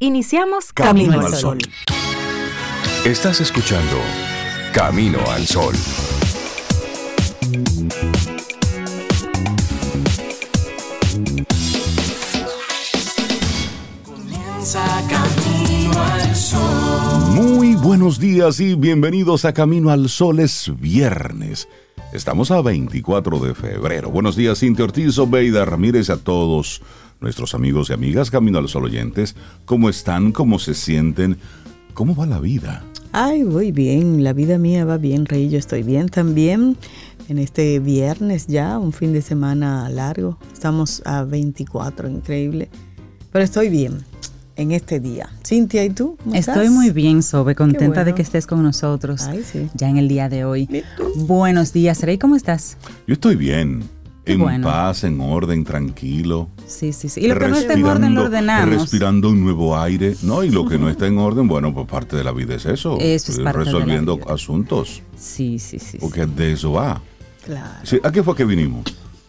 Iniciamos Camino, al Sol. Estás escuchando Camino al Sol. Comienza Camino al Sol. Muy buenos días y bienvenidos a Camino al Sol. Es viernes. Estamos a 24 de febrero. Buenos días, Cintia Ortiz, Obeida Ramírez, a todos nuestros amigos y amigas Camino al Sol oyentes. ¿Cómo están? ¿Cómo se sienten? ¿Cómo va la vida? Ay, voy bien, la vida mía va bien, Rey, yo estoy bien también. En este viernes ya, un fin de semana largo, estamos a 24, increíble. Pero estoy bien en este día. Cintia, ¿y tú? ¿Cómo Estoy estás? muy bien, Sobe, contenta bueno. de que estés con nosotros Ay, sí. ya en el día de hoy. Buenos días, Rey, ¿cómo estás? Yo estoy bien. Qué en bueno. paz, en orden, tranquilo. Sí, sí, sí. Y lo que no está en orden lo ordenamos. Respirando un nuevo aire. No, y lo que no está en orden, bueno, pues parte de la vida es eso. Eso es eh, parte de la Resolviendo vida. asuntos. Sí, sí, sí. sí. Porque de eso va. Claro. Sí, ¿A qué fue que vinimos?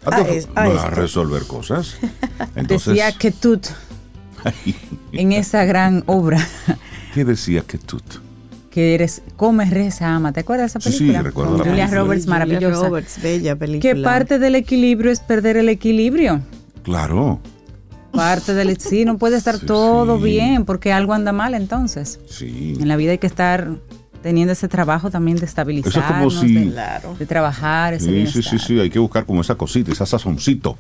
¿A, A es- a a resolver cosas. Entonces, Decía que tú, en esa gran obra, ¿qué decía que tú? que eres Come, Reza, Ama. ¿Te acuerdas de esa Sí, sí, película? recuerdo Con la Julia película. Roberts, Julia maravillosa. Roberts, bella película. Que parte del equilibrio es perder el equilibrio. Claro. Parte del sí, no puede estar Sí, todo sí. bien porque algo anda mal entonces. Sí. En la vida hay que estar teniendo ese trabajo también de estabilizarnos, es si- de, de trabajar, ese Sí, sí, bienestar. sí, sí, hay que buscar como esa cosita, esa sazoncito,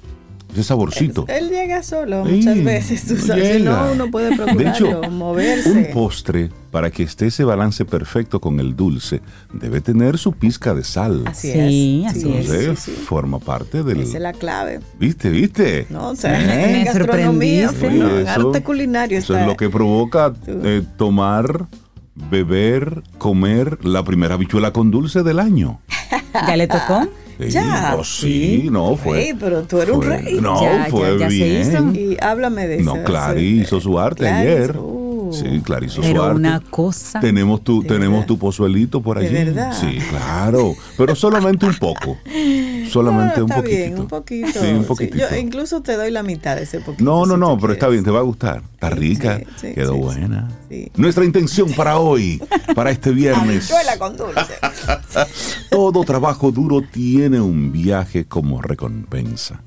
ese saborcito. Él llega solo Sí, muchas veces, tú sabes. Si no, uno puede De procurarlo, hecho, moverse. un postre, para que esté ese balance perfecto con el dulce, debe tener su pizca de sal. Así Sí, es. así Sí, es. Entonces, sí, sí. forma parte del... Esa es la clave. ¿Viste, viste? No, o sea, Me en gastronomía, en arte culinario eso está. es lo que provoca eh, tomar, beber, comer la primera bichuela con dulce del año. ¿Ya le tocó? Sí, Ya. oh, sí, no, fue... Rey, pero tú eres un fue- rey. No, Ya, ya, fue ya se bien. hizo. Y háblame de eso. No, Clary hizo su arte Clary, ayer. uh. Sí, su Pero arte. una cosa. Tenemos tu, ¿De tenemos verdad? tu pozuelito por ¿De allí. verdad? Sí, claro. Pero solamente un poco. Solamente No, un está poquitito. bien, un poquito. Sí, un Sí, poquitito. yo incluso te doy la mitad de ese poquito. No, no, si no, pero está bien, te va a gustar. Está rica, sí, quedó buena. Nuestra intención para hoy, para este viernes. Con dulce. Todo trabajo duro tiene un viaje como recompensa.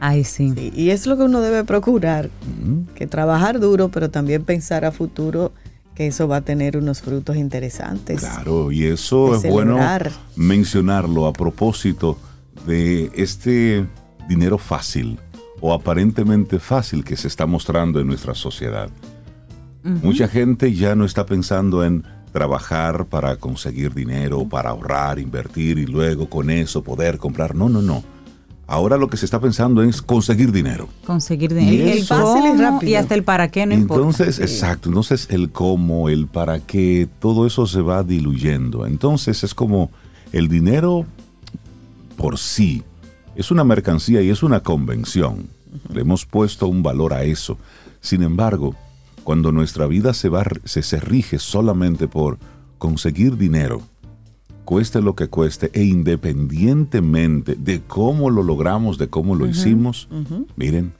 Ay, sí. Sí, y es lo que uno debe procurar, que trabajar duro, pero también pensar a futuro que eso va a tener unos frutos interesantes. Claro, y eso es bueno mencionarlo a propósito de este dinero fácil o aparentemente fácil que se está mostrando en nuestra sociedad. Mucha gente ya no está pensando en trabajar para conseguir dinero, para ahorrar, invertir y luego con eso poder comprar. No, no, no. Ahora lo que se está pensando es conseguir dinero. Conseguir Y dinero. El, el Fácil y rápido. y hasta el para qué no importa. Entonces, exacto, entonces el cómo, el para qué, todo eso se va diluyendo. Entonces es como el dinero por sí es una mercancía y es una convención. Le hemos puesto un valor a eso. Sin embargo, cuando nuestra vida se, va, se, se rige solamente por conseguir dinero, cueste lo que cueste, e independientemente de cómo lo logramos, de cómo lo hicimos, miren,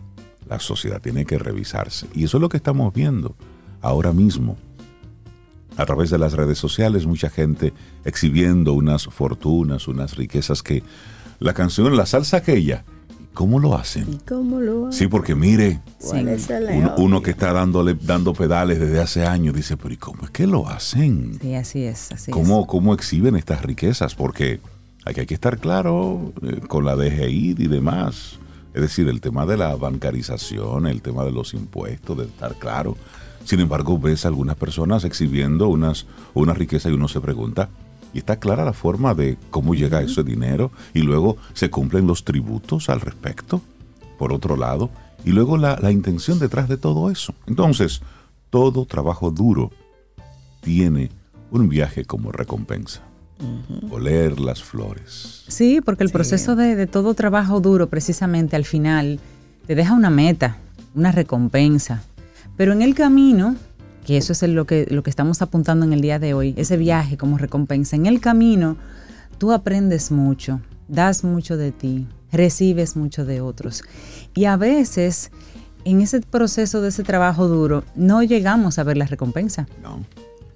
la sociedad tiene que revisarse. Y eso es lo que estamos viendo ahora mismo. A través de las redes sociales, mucha gente exhibiendo unas fortunas, unas riquezas que la canción, la salsa aquella, ¿cómo lo ¿Y hacen? cómo lo Sí, porque mire, ¿Cuál es uno, que está dándole, dando pedales desde hace años dice, pero ¿y cómo es que lo hacen? Sí, así es, así ¿Cómo, cómo exhiben estas riquezas? Porque aquí hay que estar claro eh, con la DGI y demás. Es decir, el tema de la bancarización, el tema de los impuestos, de estar claro. Sin embargo, ves a algunas personas exhibiendo unas, una riqueza y uno se pregunta, y está clara la forma de cómo llega ese dinero y luego se cumplen los tributos al respecto, por otro lado, y luego la, la intención detrás de todo eso. Entonces, todo trabajo duro tiene un viaje como recompensa. Oler las flores. Sí, porque el proceso de, de todo trabajo duro, precisamente al final, te deja una meta, una recompensa. Pero en el camino, que eso es lo que, lo que estamos apuntando en el día de hoy, ese viaje como recompensa, en el camino tú aprendes mucho, das mucho de ti, recibes mucho de otros. Y a veces en ese proceso de ese trabajo duro no llegamos a ver la recompensa. No.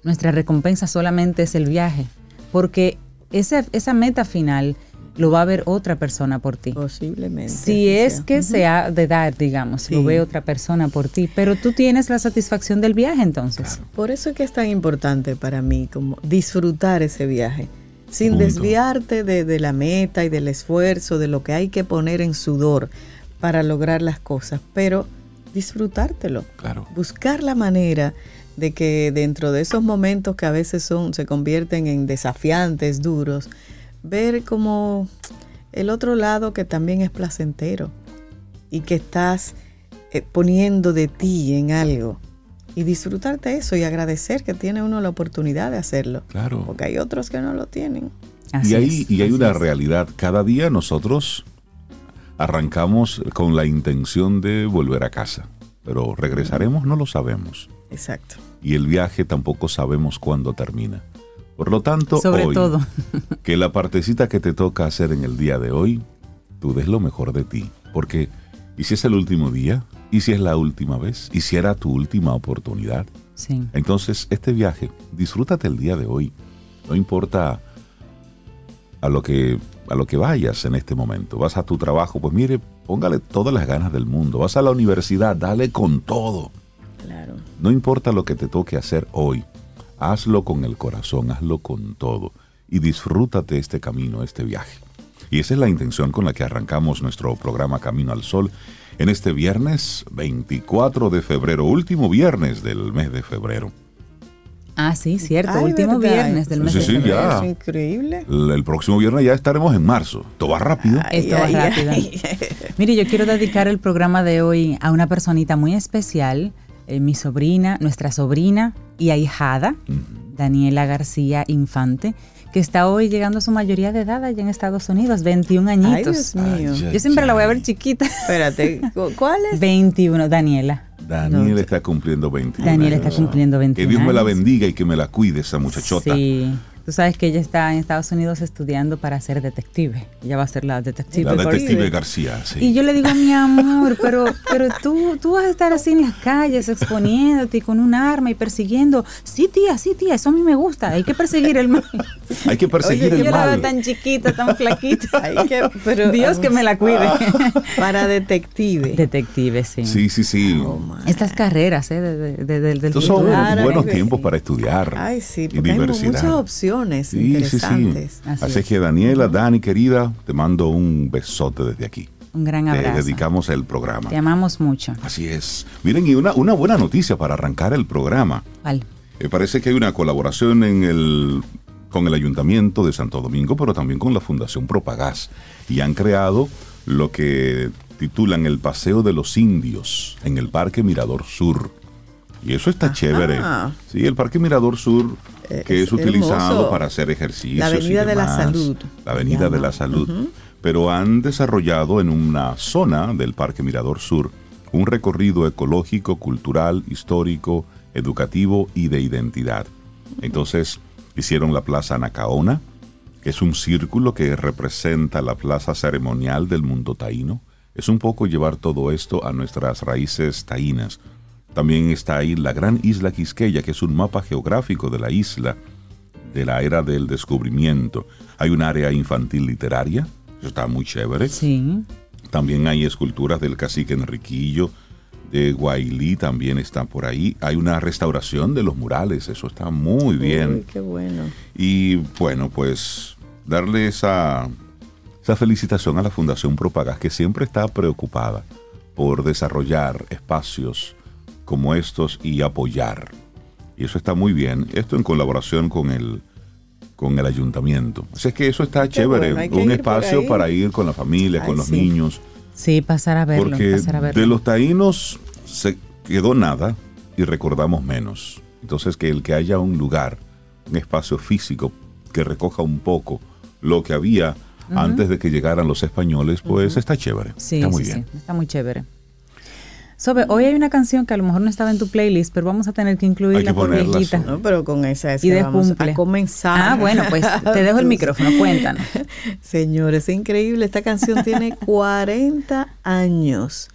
Nuestra recompensa solamente es el viaje, porque ese, esa meta final lo va a ver otra persona por ti. Posiblemente. Si es que sea de dar, digamos, lo ve otra persona por ti, pero tú tienes la satisfacción del viaje entonces. Por eso es que es tan importante para mí como disfrutar ese viaje, sin Punto. desviarte de, de la meta y del esfuerzo, de lo que hay que poner en sudor para lograr las cosas, pero disfrutártelo. Claro. Buscar la manera de que dentro de esos momentos que a veces son, se convierten en desafiantes, duros, ver como el otro lado que también es placentero y que estás eh, poniendo de ti en algo y disfrutarte eso y agradecer que tiene uno la oportunidad de hacerlo. Claro. Porque hay otros que no lo tienen. Así y hay, es, y hay así una es. realidad. Cada día nosotros arrancamos con la intención de volver a casa, pero regresaremos no lo sabemos. Exacto. Y el viaje tampoco sabemos cuándo termina. Por lo tanto, Sobre hoy, todo. que la partecita que te toca hacer en el día de hoy, tú des lo mejor de ti. Porque, ¿y si es el último día? ¿Y si es la última vez? ¿Y si era tu última oportunidad? Sí. Entonces, este viaje, disfrútate el día de hoy. No importa a lo que a lo que vayas en este momento. Vas a tu trabajo, pues mire, póngale todas las ganas del mundo. Vas a la universidad, dale con todo. Claro. No importa lo que te toque hacer hoy. Hazlo con el corazón, hazlo con todo y disfrútate este camino, este viaje. Y esa es la intención con la que arrancamos nuestro programa Camino al Sol en este viernes 24 de febrero, último viernes del mes de febrero. Ah, sí, cierto. Ay, Último ¿verdad? viernes del mes Sí, de sí, febrero. ya. Es increíble. El, el próximo viernes ya estaremos en marzo. Todo va rápido. Ay, Esto va ay, rápido. ay. Mire, yo quiero dedicar el programa de hoy a una personita muy especial, eh, mi sobrina, nuestra sobrina y ahijada, Daniela García Infante, que está hoy llegando a su mayoría de edad allá en Estados Unidos, 21 Ay, añitos. Dios mío. Ay, yo siempre la voy a ver chiquita. Espérate, ¿cu- ¿cuál es? 21, Daniela. Daniel está cumpliendo 21 Daniela está cumpliendo 21 Que Dios me la bendiga y que me la cuide esa muchachota. Sí. Tú sabes que ella está en Estados Unidos estudiando para ser detective. Ella va a ser la detective. La Detective. García, sí. Y yo le digo, mi amor, pero, pero tú, tú vas a estar así en las calles exponiéndote y con un arma y persiguiendo. Sí, tía, sí, tía, eso a mí me gusta. Hay que perseguir el mal. Hay que perseguir Oye, el yo la veo mal. tan chiquita, tan flaquita. Ay, que- pero- Dios que me la cuide. Para detective. Detective, sí. Sí, sí, sí. Oh. Estas carreras, ¿eh? De, de- de- del- del Estos son buenos tiempos para estudiar. Ay, sí, y porque hay muchas opciones Sí, sí, sí. interesantes. Así Así es. que Daniela, Dani, querida, te mando un besote desde aquí. Un gran Te abrazo. dedicamos el programa. Te amamos mucho. Así es. Miren, y una, una buena noticia para arrancar el programa. ¿Cuál? Eh, parece que hay una colaboración en el, con el Ayuntamiento de Santo Domingo, pero también con la Fundación Propagás. Y han creado lo que titulan el Paseo de los Indios en el Parque Mirador Sur. Y eso está chévere. Sí, el Parque Mirador Sur, que es, es utilizado hermoso. para hacer ejercicios. La Avenida y de la. Salud. La Avenida de la Salud. Pero han desarrollado en una zona del Parque Mirador Sur un recorrido ecológico, cultural, histórico, educativo y de identidad. Entonces hicieron la Plaza Nacaona, que es un círculo que representa la plaza ceremonial del mundo taíno. Es un poco llevar todo esto a nuestras raíces taínas. También está ahí la gran isla Quisqueya, que es un mapa geográfico de la isla de la era del descubrimiento. Hay un área infantil literaria, eso está muy chévere. Sí. También hay esculturas del cacique Enriquillo, de Guailí también están por ahí. Hay una restauración de los murales, eso está muy bien. Uy, qué bueno. Y bueno, pues darle esa, esa felicitación a la Fundación Propagas, que siempre está preocupada por desarrollar espacios como estos y apoyar. Y eso está muy bien. Esto en colaboración con el, con el ayuntamiento. Así es que eso está chévere. bueno, Un espacio para ir con la familia, Ay, con los sí. niños. Sí, pasar a verlo. Porque pasar a verlo. de los taínos se quedó nada y recordamos menos. Entonces que el que haya un lugar, un espacio físico que recoja un poco lo que había antes de que llegaran los españoles, pues está chévere. Sí, está muy sí, bien. sí, está muy chévere. Sobe, hoy hay una canción que a lo mejor no estaba en tu playlist, pero vamos a tener que incluirla por viejita. No, pero con esa es Y que de vamos cumple. a comenzar. Ah, bueno, pues te dejo el micrófono, cuéntanos. Señores, es increíble. Esta canción tiene 40 años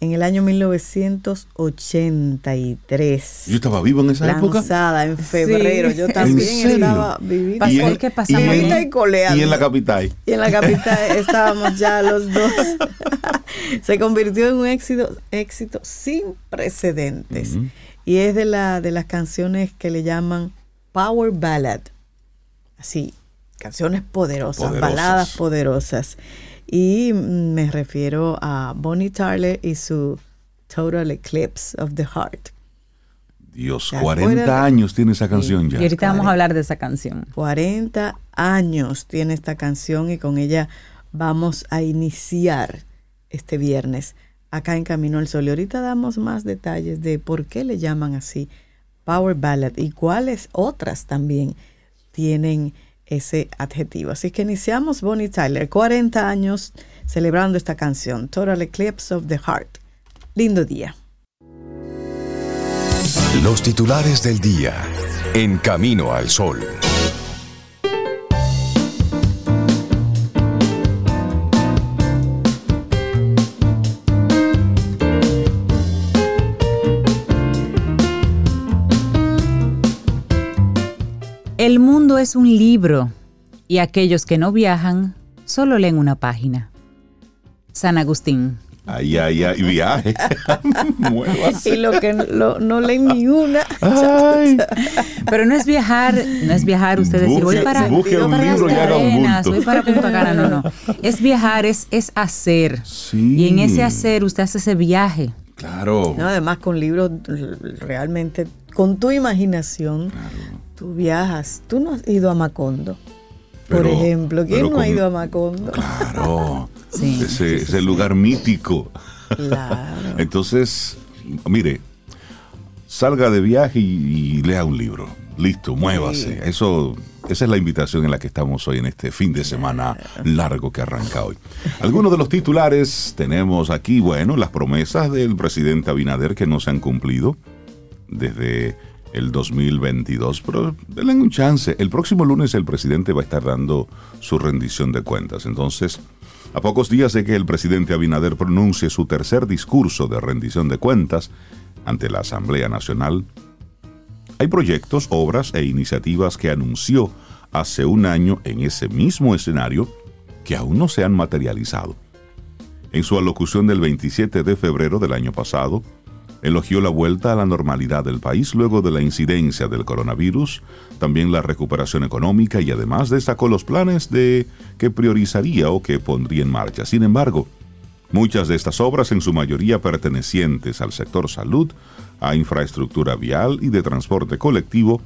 en el año 1983. Yo estaba vivo en esa época. Lanzada en febrero. Sí. Yo también ¿En serio? estaba viviendo. Pasó Y en- el que pasamos y en- Vivita y coleando. Y en la capital. Y en la capital estábamos ya los dos. Se convirtió en un éxito, éxito sin precedentes. Y es de, la, de las canciones que le llaman Power Ballad. Así, canciones poderosas, Poderosas. baladas poderosas. Y me refiero a Bonnie Tyler y su Total Eclipse of the Heart. Dios, ¿Se 40 acuerdan? años tiene esa canción ya. Y ahorita vamos a hablar de esa canción. 40 años tiene esta canción y con ella vamos a iniciar este viernes acá en Camino al Sol. Y ahorita damos más detalles de por qué le llaman así Power Ballad y cuáles otras también tienen ese adjetivo. Así que iniciamos Bonnie Tyler, 40 años celebrando esta canción, Total Eclipse of the Heart. Lindo día. Los titulares del día. En Camino al Sol. El mundo es un libro y aquellos que no viajan solo leen una página. San Agustín. Ay, ay, ay, viaje. Y lo que lo- no leen ni una. Ay. Pero no es viajar, no es viajar usted decir, voy para, busque voy un para libro las y haga un Arenas, bulto. voy para Punta Cana, no, no. Es viajar, es, es hacer. Sí. Y en ese hacer usted hace ese viaje. Claro. No, además con libros realmente, con tu imaginación, tú viajas. Tú no has ido a Macondo, por ejemplo. ¿Quién no ha ido a Macondo? Claro. Sí. Ese, ese lugar mítico. Claro. Entonces, mire, salga de viaje y, y lea un libro. Listo, muévase. Eso, esa es la invitación en la que estamos hoy en este fin de semana largo que arranca hoy. Algunos de los titulares tenemos aquí, bueno, las promesas del presidente Abinader que no se han cumplido desde el 2022, pero denle un chance. El próximo lunes el presidente va a estar dando su rendición de cuentas. Entonces, a pocos días de que el presidente Abinader pronuncie su tercer discurso de rendición de cuentas ante la Asamblea Nacional, hay proyectos, obras e iniciativas que anunció hace un año en ese mismo escenario que aún no se han materializado. En su alocución del 27 de febrero del año pasado, elogió la vuelta a la normalidad del país luego de la incidencia del coronavirus, también la recuperación económica y además destacó los planes de que priorizaría o que pondría en marcha. Sin embargo, muchas de estas obras, en su mayoría pertenecientes al sector salud, a infraestructura vial y de transporte colectivo,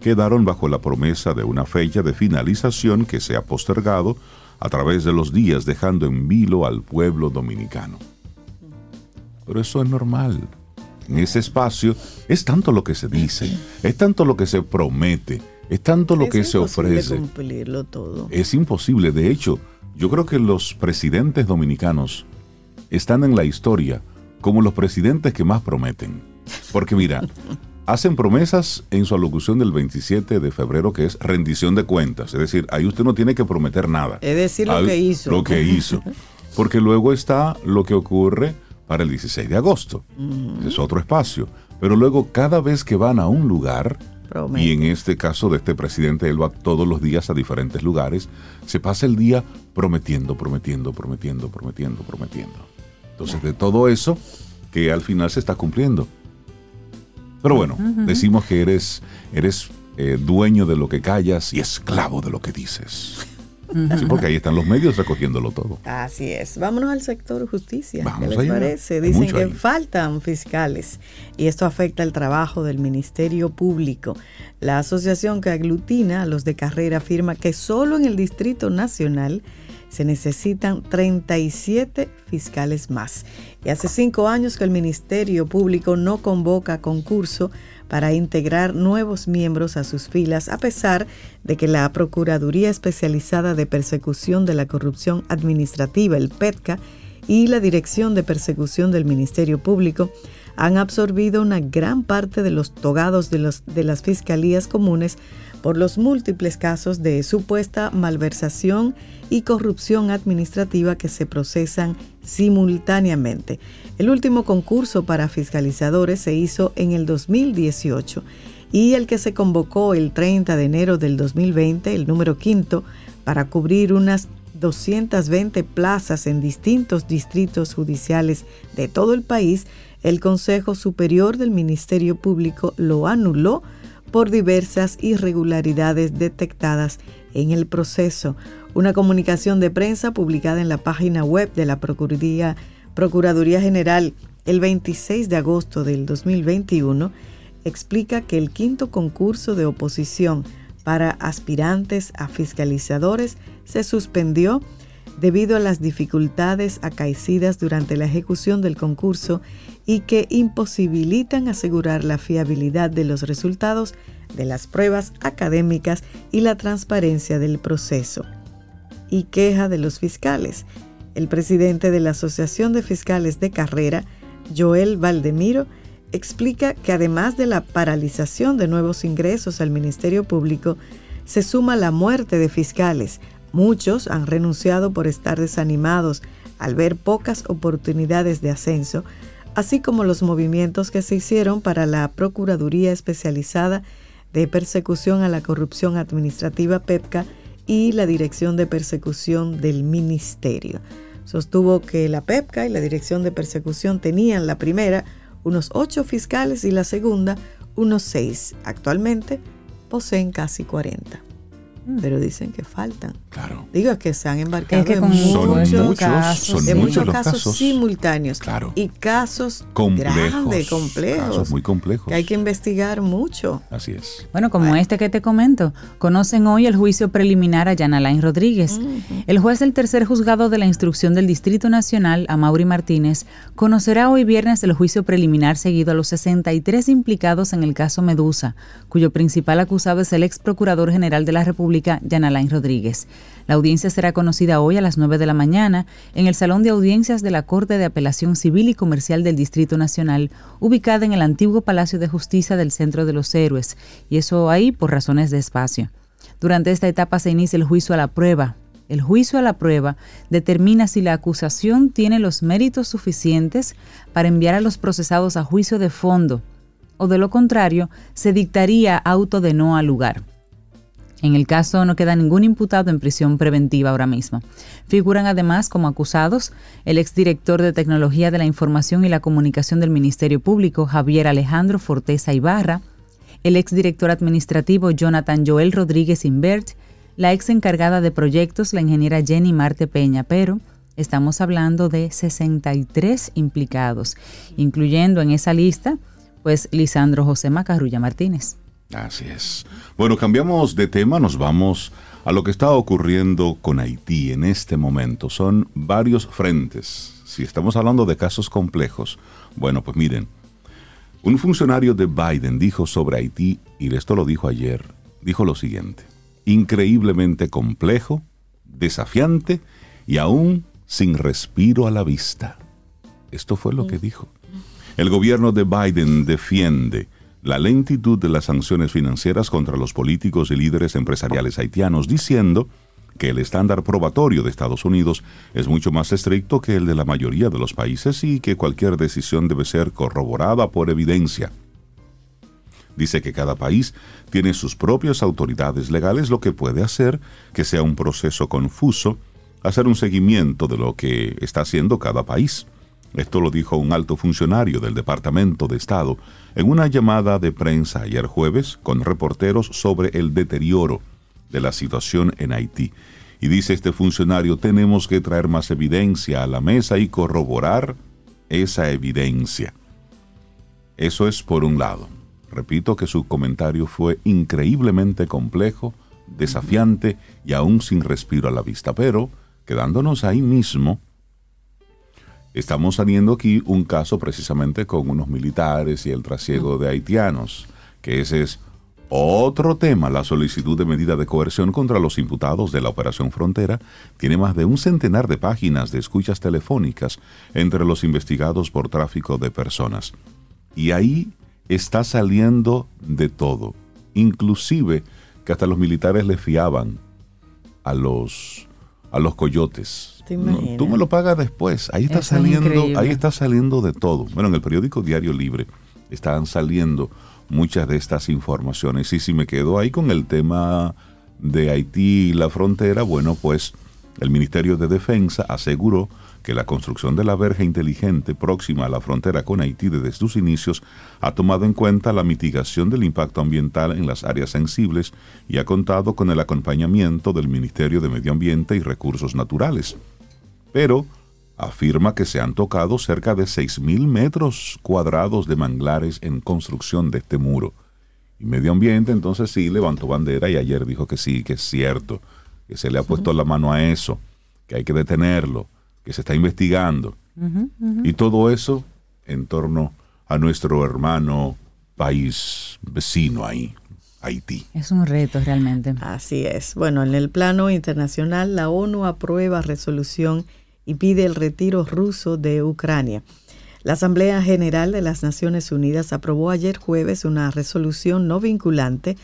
quedaron bajo la promesa de una fecha de finalización que se ha postergado a través de los días dejando en vilo al pueblo dominicano. Pero eso es normal. En ese espacio es tanto lo que se dice, es tanto lo que se promete, es tanto lo Es que se imposible ofrece. cumplirlo todo. Es imposible. De hecho, yo creo que los presidentes dominicanos están en la historia como los presidentes que más prometen. Porque mira, hacen promesas en su alocución del 27 de febrero que es rendición de cuentas. Es decir, ahí usted no tiene que prometer nada. Es decir, lo que hizo. Lo que hizo. Porque luego está lo que ocurre para el 16 de agosto. Ese es otro espacio. Pero luego cada vez que van a un lugar, y en este caso de este presidente, él va todos los días a diferentes lugares, se pasa el día prometiendo, prometiendo, prometiendo, prometiendo, prometiendo. Entonces, de todo eso, que al final se está cumpliendo. Pero bueno, decimos que eres, eres eh, dueño de lo que callas y esclavo de lo que dices. Sí, porque ahí están los medios recogiéndolo todo. Así es. Vámonos al sector justicia. Vamos ¿Qué les allá. parece? Dicen que ahí. faltan fiscales y esto afecta el trabajo del Ministerio Público. La asociación que aglutina a los de carrera afirma que solo en el Distrito Nacional se necesitan 37 fiscales más. Y hace cinco años que el Ministerio Público no convoca concurso para integrar nuevos miembros a sus filas, a pesar de que la Procuraduría Especializada de Persecución de la Corrupción Administrativa, el PETCA, y la Dirección de Persecución del Ministerio Público han absorbido una gran parte de los togados de, los, de las fiscalías comunes por los múltiples casos de supuesta malversación y corrupción administrativa que se procesan simultáneamente. El último concurso para fiscalizadores se hizo en el 2018 y el que se convocó el 30 de enero del 2020, el número quinto, para cubrir unas 220 plazas en distintos distritos judiciales de todo el país, el Consejo Superior del Ministerio Público lo anuló por diversas irregularidades detectadas en el proceso. Una comunicación de prensa publicada en la página web de la Procuraduría, General el 26 de agosto del 2021 explica que el quinto concurso de oposición para aspirantes a fiscalizadores se suspendió debido a las dificultades acaecidas durante la ejecución del concurso y que imposibilitan asegurar la fiabilidad de los resultados de las pruebas académicas y la transparencia del proceso. Y queja de los fiscales. El presidente de la Asociación de Fiscales de Carrera, Joel Valdemiro, explica que además de la paralización de nuevos ingresos al Ministerio Público, se suma la muerte de fiscales. Muchos han renunciado por estar desanimados al ver pocas oportunidades de ascenso, así como los movimientos que se hicieron para la Procuraduría Especializada de Persecución a la Corrupción Administrativa PEPCA y la Dirección de Persecución del Ministerio. Sostuvo que la PEPCA y la Dirección de Persecución tenían la primera unos ocho fiscales y la segunda unos seis. Actualmente poseen casi 40. Pero dicen que faltan. Claro. Digo que se han embarcado Es que en con muchos, Son muchos, casos, son en muchos muchos los casos, casos. simultáneos Claro. y casos Complejos. grandes, complejos, Casos muy complejos. que hay que investigar mucho. Así es. Bueno, como este que te comento, conocen hoy el juicio preliminar a Jan Alain Rodríguez. El juez del tercer juzgado de la instrucción del Distrito Nacional, Amaury Martínez, conocerá hoy viernes el juicio preliminar seguido a los 63 implicados en el caso Medusa, cuyo principal acusado es el ex procurador general de la República, Jan Alain Rodríguez. La audiencia será conocida hoy a las 9 de la mañana en el Salón de Audiencias de la Corte de Apelación Civil y Comercial del Distrito Nacional, ubicada en el antiguo Palacio de Justicia del Centro de los Héroes, y eso ahí por razones de espacio. Durante esta etapa se inicia el juicio a la prueba. El juicio a la prueba determina si la acusación tiene los méritos suficientes para enviar a los procesados a juicio de fondo, o de lo contrario, se dictaría auto de no al lugar. En el caso no queda ningún imputado en prisión preventiva ahora mismo. Figuran además como acusados el exdirector de Tecnología de la Información y la Comunicación del Ministerio Público, Javier Alejandro Forteza Ibarra, el exdirector administrativo Jonathan Joel Rodríguez Invert, la ex encargada de proyectos, la ingeniera Jenny Marte Peña, pero estamos hablando de 63 implicados, incluyendo en esa lista, pues, Lisandro José Macarrulla Martínez. Así es. Bueno, cambiamos de tema, nos vamos a lo que está ocurriendo con Haití en este momento. Son varios frentes. Si estamos hablando de casos complejos, bueno, pues miren, un funcionario de Biden dijo sobre Haití, y esto lo dijo ayer, dijo lo siguiente, increíblemente complejo, desafiante y aún sin respiro a la vista. Esto fue lo que dijo. El gobierno de Biden defiende la lentitud de las sanciones financieras contra los políticos y líderes empresariales haitianos, diciendo que el estándar probatorio de Estados Unidos es mucho más estricto que el de la mayoría de los países y que cualquier decisión debe ser corroborada por evidencia. Dice que cada país tiene sus propias autoridades legales, lo que puede hacer que sea un proceso confuso hacer un seguimiento de lo que está haciendo cada país. Esto lo dijo un alto funcionario del Departamento de Estado en una llamada de prensa ayer jueves con reporteros sobre el deterioro de la situación en Haití. Y dice este funcionario, tenemos que traer más evidencia a la mesa y corroborar esa evidencia. Eso es por un lado. Repito que su comentario fue increíblemente complejo, desafiante y aún sin respiro a la vista, pero quedándonos ahí mismo, estamos saliendo aquí un caso precisamente con unos militares y el trasiego de haitianos, que ese es otro tema. La solicitud de medida de coerción contra los imputados de la Operación Frontera tiene más de un centenar de páginas de escuchas telefónicas entre los investigados por tráfico de personas. Y ahí está saliendo de todo. Inclusive que hasta los militares le fiaban a los, a los coyotes. ¿Te No, imaginas? tú me lo pagas después. Ahí está Eso saliendo, ahí está saliendo de todo. Bueno, en el periódico Diario Libre estaban saliendo muchas de estas informaciones. Y si me quedo ahí con el tema de Haití y la frontera, bueno, pues el Ministerio de Defensa aseguró que la construcción de la verja inteligente próxima a la frontera con Haití desde sus inicios ha tomado en cuenta la mitigación del impacto ambiental en las áreas sensibles y ha contado con el acompañamiento del Ministerio de Medio Ambiente y Recursos Naturales. Pero afirma que se han tocado cerca de 6.000 metros cuadrados de manglares en construcción de este muro. Y Medio Ambiente entonces sí levantó bandera y ayer dijo que sí, que es cierto, que se le ha puesto la mano a eso, que hay que detenerlo, que se está investigando. Y todo eso en torno a nuestro hermano país vecino ahí, Haití. Es un reto realmente. Así es. Bueno, en el plano internacional, la ONU aprueba resolución y pide el retiro ruso de Ucrania. La Asamblea General de las Naciones Unidas aprobó ayer jueves una resolución no vinculante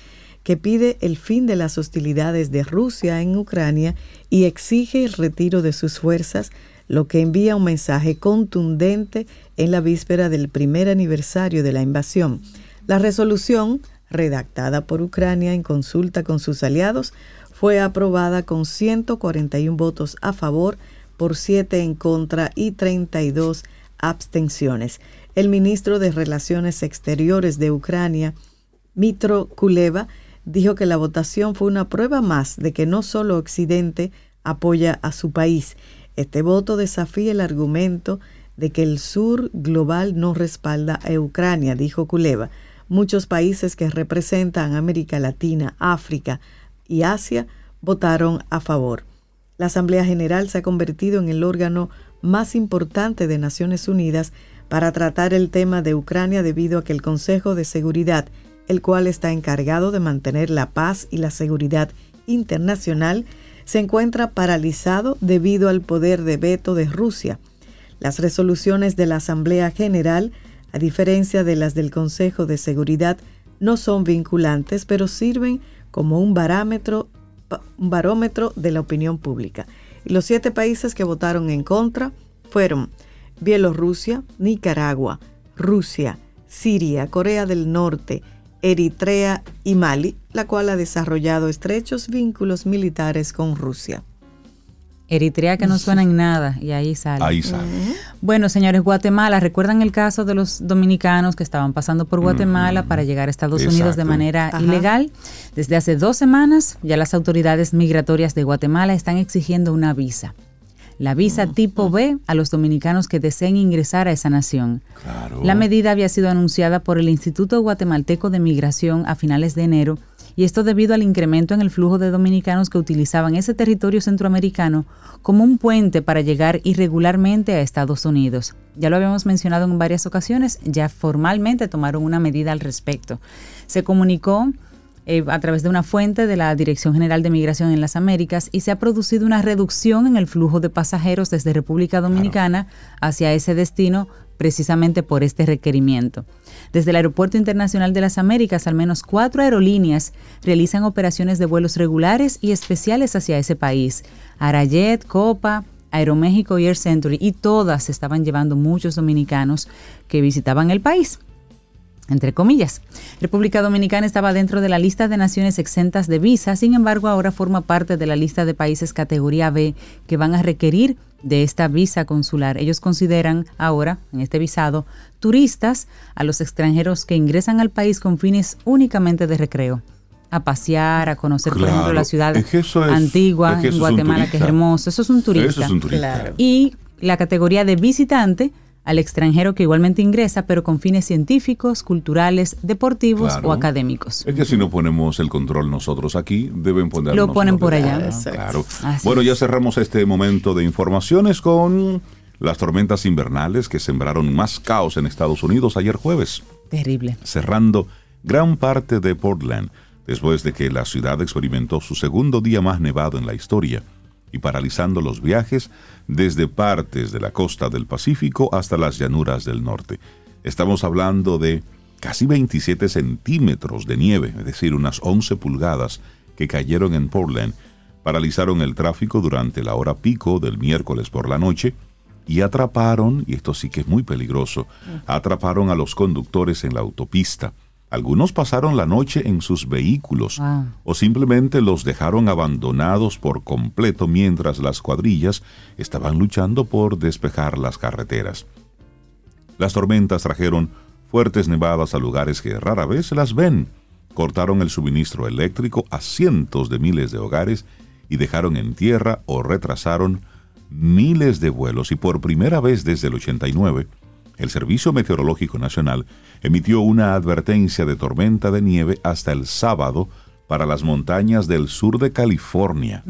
que pide el fin de las hostilidades de Rusia en Ucrania y exige el retiro de sus fuerzas, lo que envía un mensaje contundente en la víspera del primer aniversario de la invasión. La resolución, redactada por Ucrania en consulta con sus aliados, fue aprobada con 141 votos a favor, por 7 en contra y 32 abstenciones. El ministro de Relaciones Exteriores de Ucrania, Mitro Kuleva, dijo que la votación fue una prueba más de que no solo Occidente apoya a su país. Este voto desafía el argumento de que el sur global no respalda a Ucrania, dijo Kuleva. Muchos países que representan América Latina, África y Asia votaron a favor. La Asamblea General se ha convertido en el órgano más importante de Naciones Unidas para tratar el tema de Ucrania debido a que el Consejo de Seguridad, el cual está encargado de mantener la paz y la seguridad internacional, se encuentra paralizado debido al poder de veto de Rusia. Las resoluciones de la Asamblea General, a diferencia de las del Consejo de Seguridad, no son vinculantes, pero sirven como un barómetro, de la opinión pública. Y los siete países que votaron en contra fueron Bielorrusia, Nicaragua, Rusia, Siria, Corea del Norte, Eritrea y Mali, la cual ha desarrollado estrechos vínculos militares con Rusia. Eritrea que no suena en nada y ahí sale. Ahí sale. Bueno, señores, Guatemala, ¿recuerdan el caso de los dominicanos que estaban pasando por Guatemala para llegar a Estados Unidos de manera Ajá. ilegal? Desde hace dos semanas ya las autoridades migratorias de Guatemala están exigiendo una visa. La visa tipo B a los dominicanos que deseen ingresar a esa nación. Claro. La medida había sido anunciada por el Instituto Guatemalteco de Migración a finales de enero y esto debido al incremento en el flujo de dominicanos que utilizaban ese territorio centroamericano como un puente para llegar irregularmente a Estados Unidos. Ya lo habíamos mencionado en varias ocasiones, ya formalmente tomaron una medida al respecto. Se comunicó eh, a través de una fuente de la Dirección General de Migración en las Américas y se ha producido una reducción en el flujo de pasajeros desde República Dominicana hacia ese destino precisamente por este requerimiento. Desde el Aeropuerto Internacional de las Américas, al menos cuatro aerolíneas realizan operaciones de vuelos regulares y especiales hacia ese país. Arayet, Copa, Aeroméxico y Air Century, y todas estaban llevando muchos dominicanos que visitaban el país entre comillas. República Dominicana estaba dentro de la lista de naciones exentas de visa, sin embargo ahora forma parte de la lista de países categoría B que van a requerir de esta visa consular. Ellos consideran ahora, en este visado, turistas a los extranjeros que ingresan al país con fines únicamente de recreo. A pasear, a conocer, por ejemplo, la ciudad es que eso es- antigua es que eso en Guatemala, que es hermoso. Eso es un turista Eso es un turista. Claro. y la categoría de visitante al extranjero que igualmente ingresa, pero con fines científicos, culturales, deportivos Claro. o académicos. Es que si no ponemos el control nosotros aquí, deben ponerlo Lo ponen por allá. Claro. Así Bueno, ya cerramos este momento de informaciones con las tormentas invernales que sembraron más caos en Estados Unidos ayer jueves. Terrible. cerrando gran parte de Portland después de que la ciudad experimentó su segundo día más nevado en la historia y paralizando los viajes desde partes de la costa del Pacífico hasta las llanuras del norte. Estamos hablando de casi 27 centímetros de nieve, es decir, unas 11 pulgadas que cayeron en Portland, paralizaron el tráfico durante la hora pico del miércoles por la noche y atraparon, y esto sí que es muy peligroso, atraparon a los conductores en la autopista. Algunos pasaron la noche en sus vehículos Wow. o simplemente los dejaron abandonados por completo mientras las cuadrillas estaban luchando por despejar las carreteras. Las tormentas trajeron fuertes nevadas a lugares que rara vez se las ven. Cortaron el suministro eléctrico a cientos de miles de hogares y dejaron en tierra o retrasaron miles de vuelos y por primera vez desde el 89, el Servicio Meteorológico Nacional emitió una advertencia de tormenta de nieve hasta el sábado para las montañas del sur de California.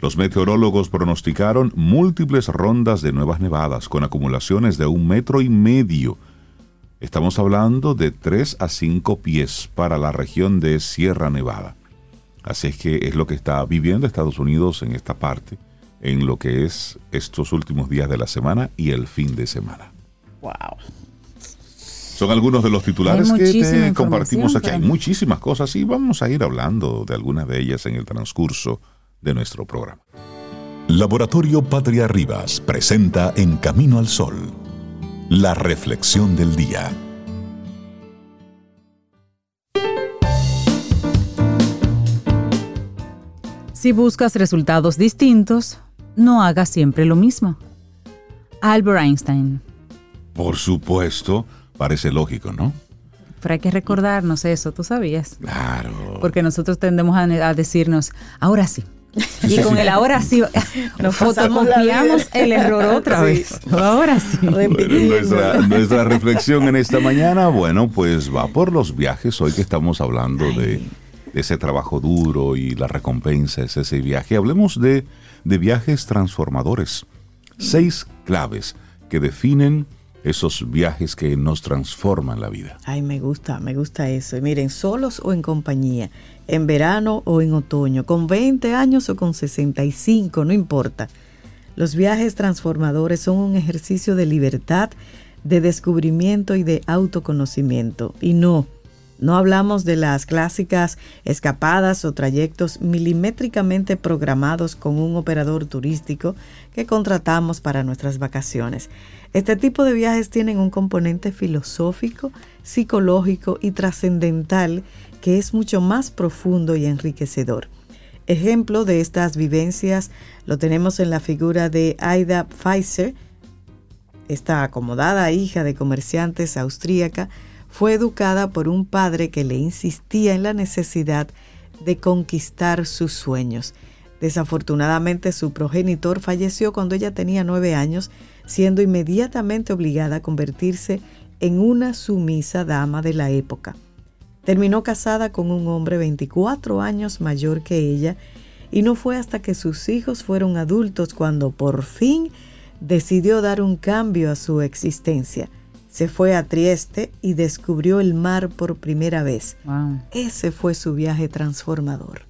Los meteorólogos pronosticaron múltiples rondas de nuevas nevadas con acumulaciones de un metro y medio. Estamos hablando de 3 a 5 pies para la región de Sierra Nevada. Así es que es lo que está viviendo Estados Unidos en esta parte, en lo que es estos últimos días de la semana y el fin de semana. Wow. Son algunos de los titulares que te compartimos aquí. Hay muchísimas cosas y vamos a ir hablando de algunas de ellas en el transcurso de nuestro programa. Laboratorio Patria Rivas presenta En Camino al Sol, la reflexión del día. Si buscas resultados distintos, no hagas siempre lo mismo. Albert Einstein. Por supuesto, parece lógico, ¿no? Pero hay que recordarnos eso, ¿tú sabías? Claro. Porque nosotros tendemos a, a decirnos, ahora sí. Y con el ahora sí, Nos fotocopiamos el error otra Sí. vez. Ahora sí. Bueno, nuestra, nuestra reflexión en esta mañana, bueno, pues va por los viajes. Hoy que estamos hablando de, de ese trabajo duro y la recompensa es ese viaje. Hablemos de, de viajes transformadores. Seis claves que definen esos viajes que nos transforman la vida. Ay, me gusta, me gusta eso. Y miren, solos o en compañía, en verano o en otoño, con 20 años o con 65, no importa. Los viajes transformadores son un ejercicio de libertad, de descubrimiento y de autoconocimiento. Y no, no hablamos de las clásicas escapadas o trayectos milimétricamente programados con un operador turístico que contratamos para nuestras vacaciones. Este tipo de viajes tienen un componente filosófico, psicológico y trascendental que es mucho más profundo y enriquecedor. Ejemplo de estas vivencias lo tenemos en la figura de Aida Pfizer, esta acomodada hija de comerciantes austríaca fue educada por un padre que le insistía en la necesidad de conquistar sus sueños. Desafortunadamente su progenitor falleció cuando ella tenía nueve años, siendo inmediatamente obligada a convertirse en una sumisa dama de la época. Terminó casada con un hombre 24 años mayor que ella y no fue hasta que sus hijos fueron adultos cuando por fin decidió dar un cambio a su existencia. Se fue a Trieste y descubrió el mar por primera vez. Wow. Ese fue su viaje transformador.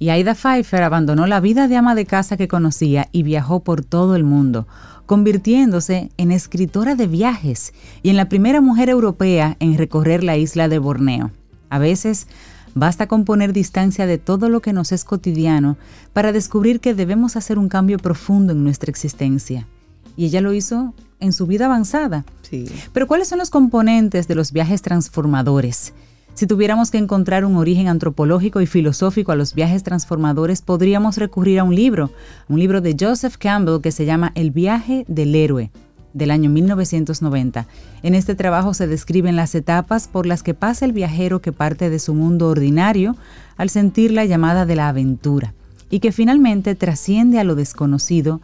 Y Aida Pfeiffer abandonó la vida de ama de casa que conocía y viajó por todo el mundo, convirtiéndose en escritora de viajes y en la primera mujer europea en recorrer la isla de Borneo. A veces basta con poner distancia de todo lo que nos es cotidiano para descubrir que debemos hacer un cambio profundo en nuestra existencia. Y ella lo hizo en su vida avanzada. Sí. Pero ¿cuáles son los componentes de los viajes transformadores? Si tuviéramos que encontrar un origen antropológico y filosófico a los viajes transformadores, podríamos recurrir a un libro, un libro de Joseph Campbell que se llama El viaje del héroe, del año 1990. En este trabajo se describen las etapas por las que pasa el viajero que parte de su mundo ordinario al sentir la llamada de la aventura y que finalmente trasciende a lo desconocido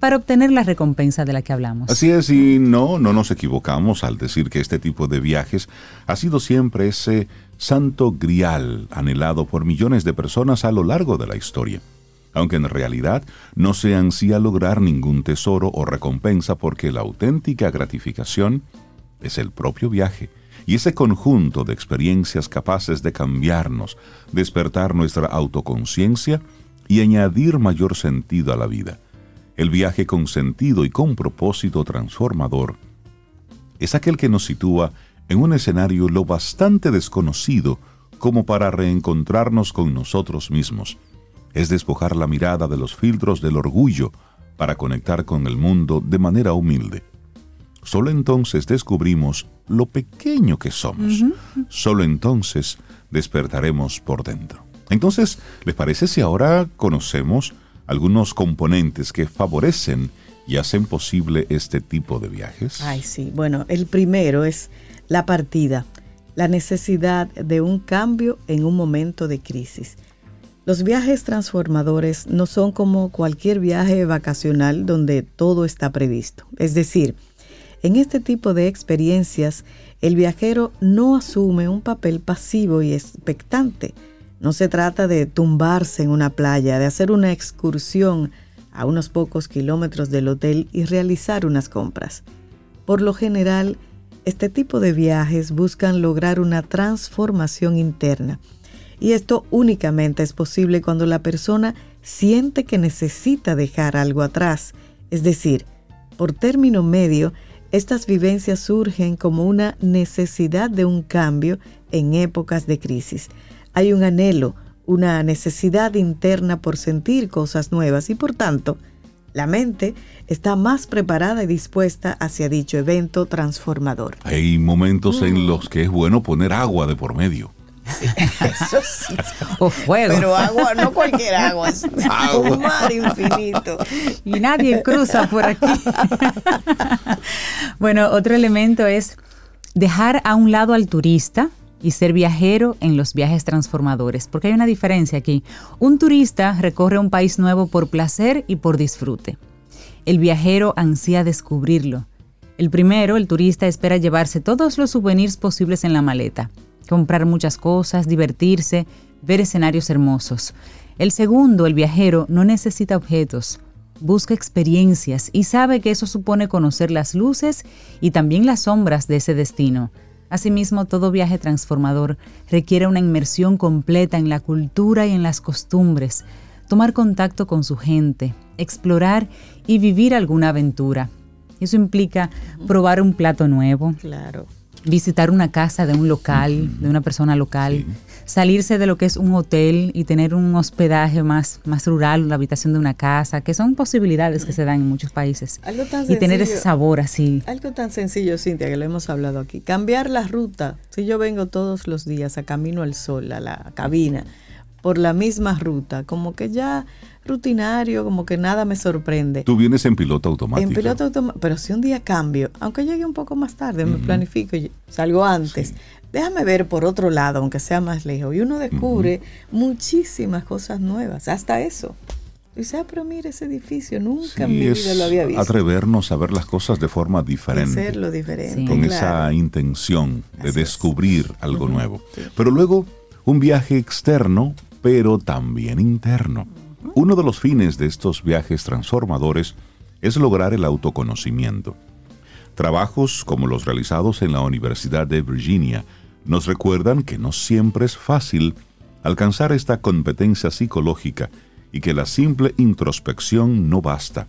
para obtener la recompensa de la que hablamos. Así es, y no, no nos equivocamos al decir que este tipo de viajes ha sido siempre ese santo grial anhelado por millones de personas a lo largo de la historia, aunque en realidad no se ansía lograr ningún tesoro o recompensa porque la auténtica gratificación es el propio viaje y ese conjunto de experiencias capaces de cambiarnos, despertar nuestra autoconciencia y añadir mayor sentido a la vida. El viaje con sentido y con propósito transformador es aquel que nos sitúa en un escenario lo bastante desconocido como para reencontrarnos con nosotros mismos. Es despojar la mirada de los filtros del orgullo para conectar con el mundo de manera humilde. Solo entonces descubrimos lo pequeño que somos. Solo entonces despertaremos por dentro. Entonces, ¿les parece si ahora conocemos algunos componentes que favorecen y hacen posible este tipo de viajes? Ay, sí. Bueno, el primero es la partida, la necesidad de un cambio en un momento de crisis. Los viajes transformadores no son como cualquier viaje vacacional donde todo está previsto. Es decir, en este tipo de experiencias, el viajero no asume un papel pasivo y expectante. No se trata de tumbarse en una playa, de hacer una excursión a unos pocos kilómetros del hotel y realizar unas compras. Por lo general, este tipo de viajes buscan lograr una transformación interna. Y esto únicamente es posible cuando la persona siente que necesita dejar algo atrás. Es decir, por término medio, estas vivencias surgen como una necesidad de un cambio en épocas de crisis. Hay un anhelo, una necesidad interna por sentir cosas nuevas y por tanto, la mente está más preparada y dispuesta hacia dicho evento transformador. Hay momentos en los que es bueno poner agua de por medio. Eso sí. O fuego. Pero agua, no cualquier agua, es un mar infinito. y nadie cruza por aquí. bueno, otro elemento es dejar a un lado al turista y ser viajero en los viajes transformadores, porque hay una diferencia aquí. Un turista recorre un país nuevo por placer y por disfrute. El viajero ansía descubrirlo. El primero, el turista, espera llevarse todos los souvenirs posibles en la maleta, comprar muchas cosas, divertirse, ver escenarios hermosos. El segundo, el viajero, no necesita objetos, busca experiencias y sabe que eso supone conocer las luces y también las sombras de ese destino. Asimismo, todo viaje transformador requiere una inmersión completa en la cultura y en las costumbres, tomar contacto con su gente, explorar y vivir alguna aventura. Eso implica probar un plato nuevo, Claro. Visitar una casa de un local, de una persona local, salirse de lo que es un hotel y tener un hospedaje más, más rural, una habitación de una casa, que son posibilidades que se dan en muchos países. Algo tan Y tener ese sabor así. Algo tan sencillo, Cintia, que lo hemos hablado aquí. Cambiar la ruta. Si yo vengo todos los días a Camino al Sol, a la cabina, por la misma ruta, como que ya rutinario, como que nada me sorprende. Tú vienes en piloto automático. En piloto automático, pero si un día cambio, aunque llegue un poco más tarde, me planifico salgo antes. Déjame ver por otro lado, aunque sea más lejos. Y uno descubre muchísimas cosas nuevas, hasta eso. Y dice, ah, pero mira ese edificio, nunca en Sí, mi es vida lo había visto. atrevernos a ver las cosas de forma diferente. hacerlo diferente. Sí. con claro. esa intención de Así es. descubrir algo nuevo. Pero luego, un viaje externo, pero también interno. Uno de los fines de estos viajes transformadores es lograr el autoconocimiento. Trabajos como los realizados en la Universidad de Virginia nos recuerdan que no siempre es fácil alcanzar esta competencia psicológica y que la simple introspección no basta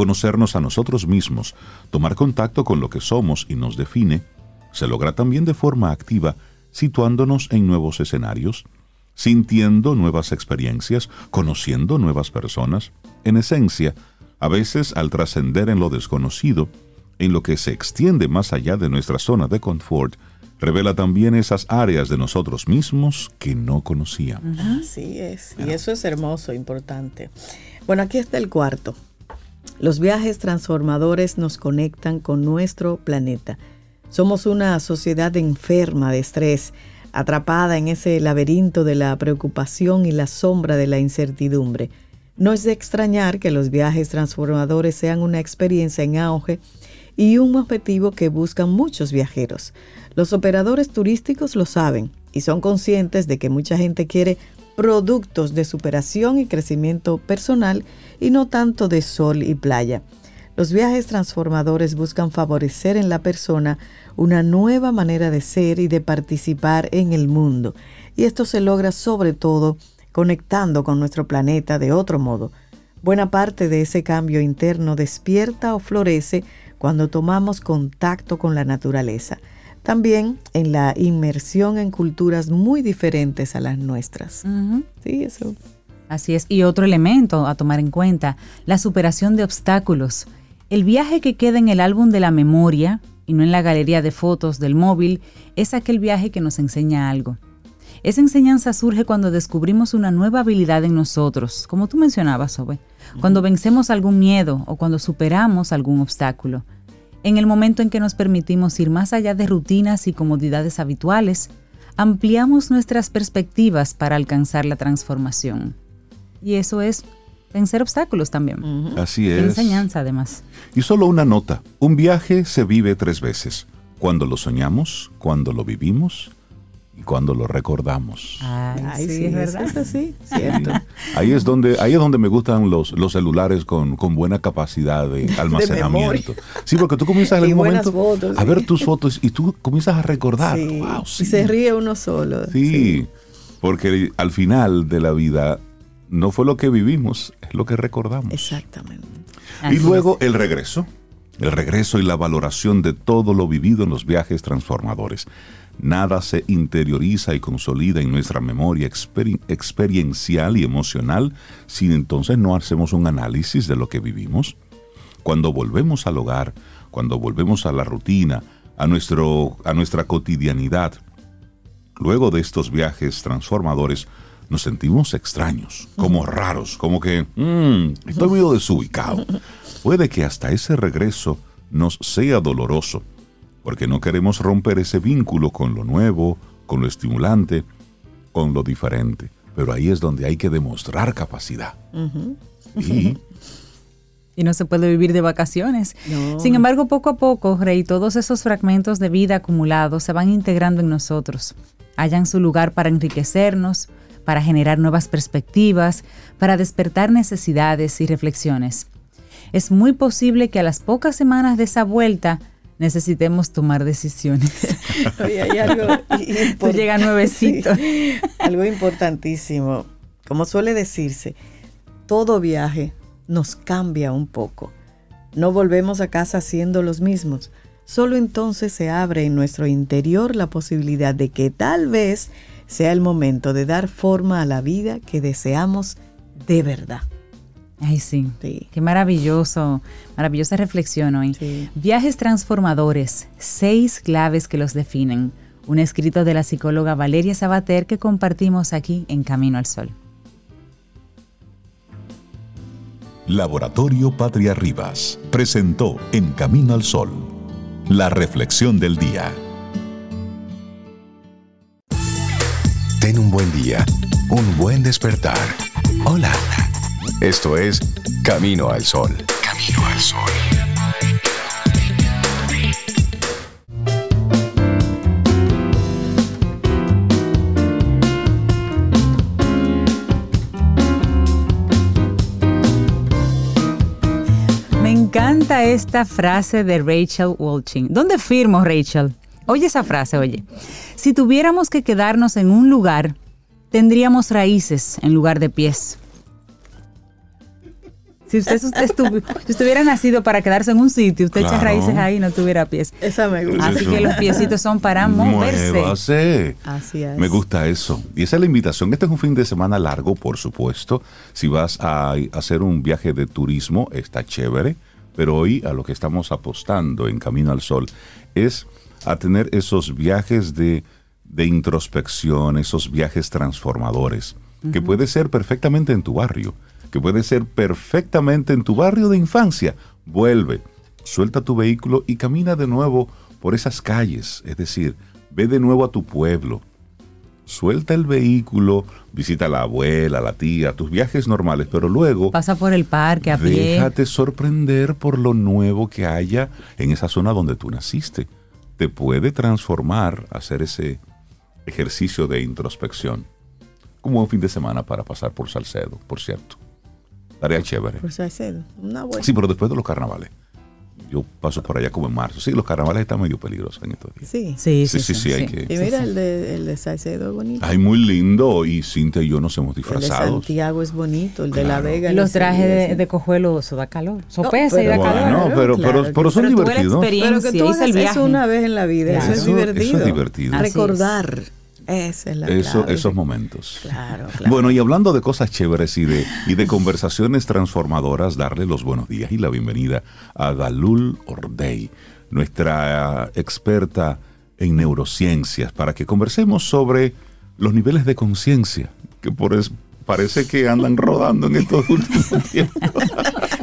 conocernos a nosotros mismos, tomar contacto con lo que somos y nos define, se logra también de forma activa, situándonos en nuevos escenarios, sintiendo nuevas experiencias, conociendo nuevas personas. En esencia, a veces al trascender en lo desconocido, en lo que se extiende más allá de nuestra zona de confort, revela también esas áreas de nosotros mismos que no conocíamos. Así es, y eso es hermoso, importante. Bueno, aquí está el cuarto. Los viajes transformadores nos conectan con nuestro planeta. Somos una sociedad enferma de estrés, atrapada en ese laberinto de la preocupación y la sombra de la incertidumbre. No es de extrañar que los viajes transformadores sean una experiencia en auge y un objetivo que buscan muchos viajeros. Los operadores turísticos lo saben y son conscientes de que mucha gente quiere productos de superación y crecimiento personal y no tanto de sol y playa. Los viajes transformadores buscan favorecer en la persona una nueva manera de ser y de participar en el mundo. Y esto se logra sobre todo conectando con nuestro planeta de otro modo. Buena parte de ese cambio interno despierta o florece cuando tomamos contacto con la naturaleza. También en la inmersión en culturas muy diferentes a las nuestras. Sí, eso. Así es. Y otro elemento a tomar en cuenta, la superación de obstáculos. El viaje que queda en el álbum de la memoria y no en la galería de fotos del móvil es aquel viaje que nos enseña algo. Esa enseñanza surge cuando descubrimos una nueva habilidad en nosotros, como tú mencionabas, Sobe, cuando vencemos algún miedo o cuando superamos algún obstáculo. En el momento en que nos permitimos ir más allá de rutinas y comodidades habituales, ampliamos nuestras perspectivas para alcanzar la transformación. Y eso es vencer obstáculos también. Así Qué es. enseñanza además. Y solo una nota, un viaje se vive tres veces, cuando lo soñamos, cuando lo vivimos y cuando lo recordamos. Ay, Ay, sí, sí, es eso verdad. es así, cierto. Ahí es donde, ahí es donde me gustan los, los celulares con, con buena capacidad de almacenamiento. sí, porque tú comienzas en algún momento fotos, a sí. ver tus fotos y tú comienzas a recordar. Sí. Wow, sí. Y se ríe uno solo. Sí, porque al final de la vida no fue lo que vivimos, es lo que recordamos. Exactamente. Así Y luego el regreso. El regreso y la valoración de todo lo vivido en los viajes transformadores. Nada se interioriza y consolida en nuestra memoria experi- experiencial y emocional si entonces no hacemos un análisis de lo que vivimos. Cuando volvemos al hogar, cuando volvemos a la rutina, a, nuestro, a nuestra cotidianidad, luego de estos viajes transformadores, nos sentimos extraños, como raros, como que "Mm, estoy medio desubicado. Puede que hasta ese regreso nos sea doloroso, porque no queremos romper ese vínculo con lo nuevo, con lo estimulante, con lo diferente. Pero ahí es donde hay que demostrar capacidad. Y Y no se puede vivir de vacaciones. No. Sin embargo, poco a poco, Rey, todos esos fragmentos de vida acumulados se van integrando en nosotros. Hallan su lugar para enriquecernos, para generar nuevas perspectivas, para despertar necesidades y reflexiones. Es muy posible que a las pocas semanas de esa vuelta necesitemos tomar decisiones. Oye, hay algo import- llega nuevecito. Sí, algo importantísimo. Como suele decirse, todo viaje nos cambia un poco. No volvemos a casa siendo los mismos. Solo entonces se abre en nuestro interior la posibilidad de que tal vez sea el momento de dar forma a la vida que deseamos de verdad. Ay, sí. Sí. Qué maravilloso, maravillosa reflexión hoy. Sí. Viajes transformadores, seis claves que los definen. Un escrito de la psicóloga Valeria Sabater que compartimos aquí en Camino al Sol. Laboratorio Patria Rivas presentó En Camino al Sol, la reflexión del día. Ten un buen día, un buen despertar. Hola. Esto es Camino al Sol. Camino al Sol. Me encanta esta frase de Rachel Walching. ¿Dónde firmo, Rachel? Oye esa frase, oye. Si tuviéramos que quedarnos en un lugar, tendríamos raíces en lugar de pies. Si usted, usted estu- si usted hubiera nacido para quedarse en un sitio, usted echa Claro. raíces ahí y no tuviera pies. Esa me gusta. Así Eso. que los piecitos son para moverse. Así es. Me gusta eso. Y esa es la invitación. Este es un fin de semana largo, por supuesto. Si vas a hacer un viaje de turismo, está chévere. Pero hoy a lo que estamos apostando en Camino al Sol es a tener esos viajes de, de introspección, esos viajes transformadores, que puede ser perfectamente en tu barrio, que puede ser perfectamente en tu barrio de infancia. Vuelve, suelta tu vehículo y camina de nuevo por esas calles. Es decir, ve de nuevo a tu pueblo, suelta el vehículo, visita a la abuela, a la tía, tus viajes normales, pero luego Pasa por el parque a pie. déjate sorprender por lo nuevo que haya en esa zona donde tú naciste. Te puede transformar hacer ese ejercicio de introspección. Como un fin de semana para pasar por Salcedo, por cierto. Tarea chévere. Pues hacer una vuelta. Sí, pero después de los carnavales. Yo paso por allá como en marzo. Sí, los carnavales están medio peligrosos en estos días. Sí. Sí, Sí, sí, sí, hay que... Y mira, el de, el de Salcedo es bonito. Ay, muy lindo. Y Cintia y yo nos hemos el de disfrazado. Santiago es bonito, el de La Claro. Vega. Los trajes de, sí. de cojuelo, eso da calor. Sopesa y pero da bueno, calor. Bueno, pero, claro pero, que pero son Pero divertidos. experiencia. Pero que tú hice el viaje. eso una vez en la vida, Claro. eso es Eso- eso es divertido. divertido. Así es. Esa es la Eso, clave. esos momentos. Claro, claro. Bueno, y hablando de cosas chéveres y de, y de conversaciones transformadoras, darle los buenos días y la bienvenida a Galul Ordey, nuestra experta en neurociencias, para que conversemos sobre los niveles de conciencia, que por es- parece que andan rodando en estos últimos tiempos.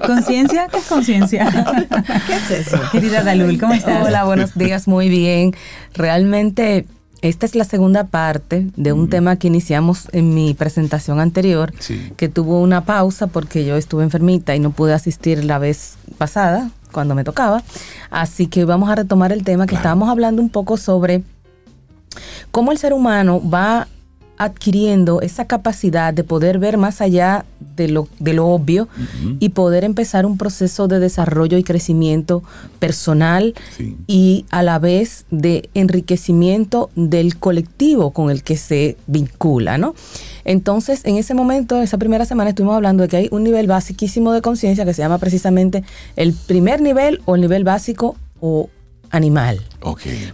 ¿Conciencia? ¿Qué es conciencia? ¿Qué es eso? Querida Dalul, ¿cómo estás? Hola, buenos días, muy bien. Realmente esta es la segunda parte de un tema que iniciamos en mi presentación anterior, Sí. que tuvo una pausa porque yo estuve enfermita y no pude asistir la vez pasada cuando me tocaba. Así que vamos a retomar el tema que Claro. estábamos hablando un poco sobre cómo el ser humano va adquiriendo esa capacidad de poder ver más allá de lo, de lo obvio y poder empezar un proceso de desarrollo y crecimiento personal Sí. y a la vez de enriquecimiento del colectivo con el que se vincula, ¿no? Entonces, en ese momento, esa primera semana, estuvimos hablando de que hay un nivel basiquísimo de conciencia que se llama precisamente el primer nivel o el nivel básico o animal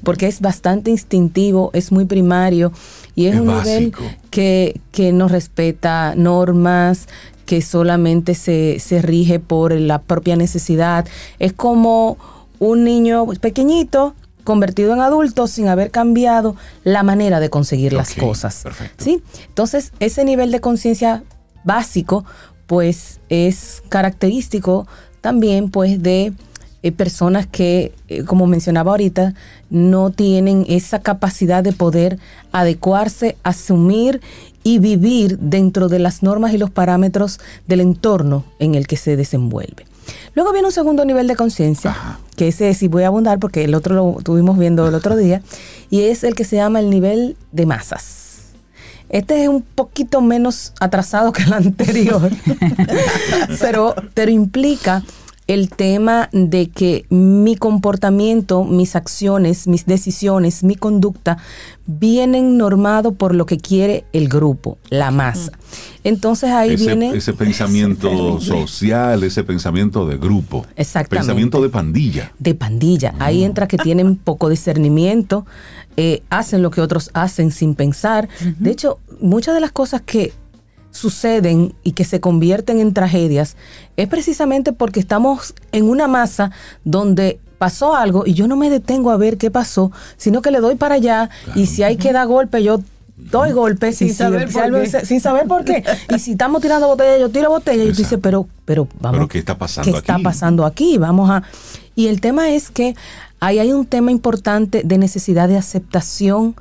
porque es bastante instintivo, es muy primario y es, Es un básico. nivel que, que no respeta normas, que solamente se, se rige por la propia necesidad. Es como un niño pequeñito convertido en adulto sin haber cambiado la manera de conseguir las cosas. perfecto. ¿sí? Entonces, ese nivel de conciencia básico, pues es característico también pues de eh, personas que, eh, como mencionaba ahorita, no tienen esa capacidad de poder adecuarse, asumir y vivir dentro de las normas y los parámetros del entorno en el que se desenvuelve. Luego viene un segundo nivel de conciencia, que ese sí voy a abundar porque el otro lo estuvimos viendo el otro día, y es el que se llama el nivel de masas. Este es un poquito menos atrasado que el anterior, pero, pero implica el tema de que mi comportamiento, mis acciones, mis decisiones, mi conducta vienen normado por lo que quiere el grupo, la masa. Entonces ahí ese, viene ese pensamiento social, ese pensamiento de grupo. Exactamente. Pensamiento de pandilla. de pandilla. Ahí entra que tienen poco discernimiento, eh, hacen lo que otros hacen sin pensar. De hecho, muchas de las cosas que suceden y que se convierten en tragedias es precisamente porque estamos en una masa donde pasó algo y yo no me detengo a ver qué pasó, sino que le doy para allá y si hay que dar golpe, yo doy golpe Sin saber si por sin saber por qué. Y si estamos tirando botella, yo tiro botella y tú dices, Exacto. pero, pero vamos. Pero ¿qué está pasando ¿Qué está aquí? pasando aquí? Vamos a. Y el tema es que ahí hay un tema importante de necesidad de aceptación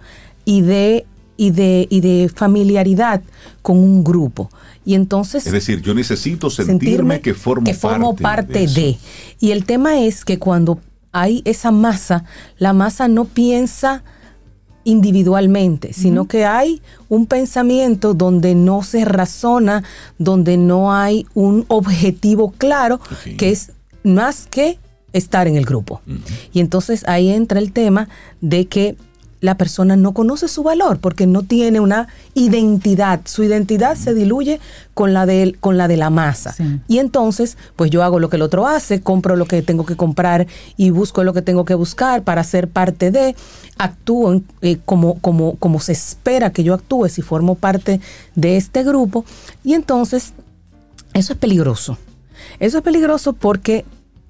y de, y de, y de familiaridad con un grupo. Y entonces Es decir, yo necesito sentirme, que formo que formo parte, de. Y el tema es que cuando hay esa masa, la masa no piensa individualmente, sino que hay un pensamiento donde no se razona, donde no hay un objetivo claro, que es más que estar en el grupo. Y entonces ahí entra el tema de que la persona no conoce su valor porque no tiene una identidad. Su identidad se diluye con la de, con la, de la masa. Sí. Y entonces, pues yo hago lo que el otro hace, compro lo que tengo que comprar y busco lo que tengo que buscar para ser parte de, actúo eh, como, como, como se espera que yo actúe si formo parte de este grupo. Y entonces, eso es peligroso. Eso es peligroso porque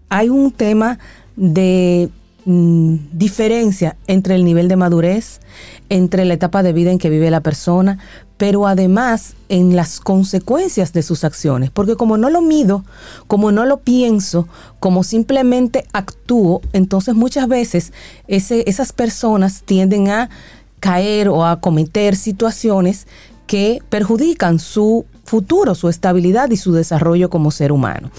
hay un tema de mm, diferencia entre el nivel de madurez, entre la etapa de vida en que vive la persona, pero además en las consecuencias de sus acciones. Porque como no lo mido, como no lo pienso, como simplemente actúo, entonces muchas veces esas personas tienden a caer o a cometer situaciones que perjudican su futuro, su estabilidad y su desarrollo como ser humano.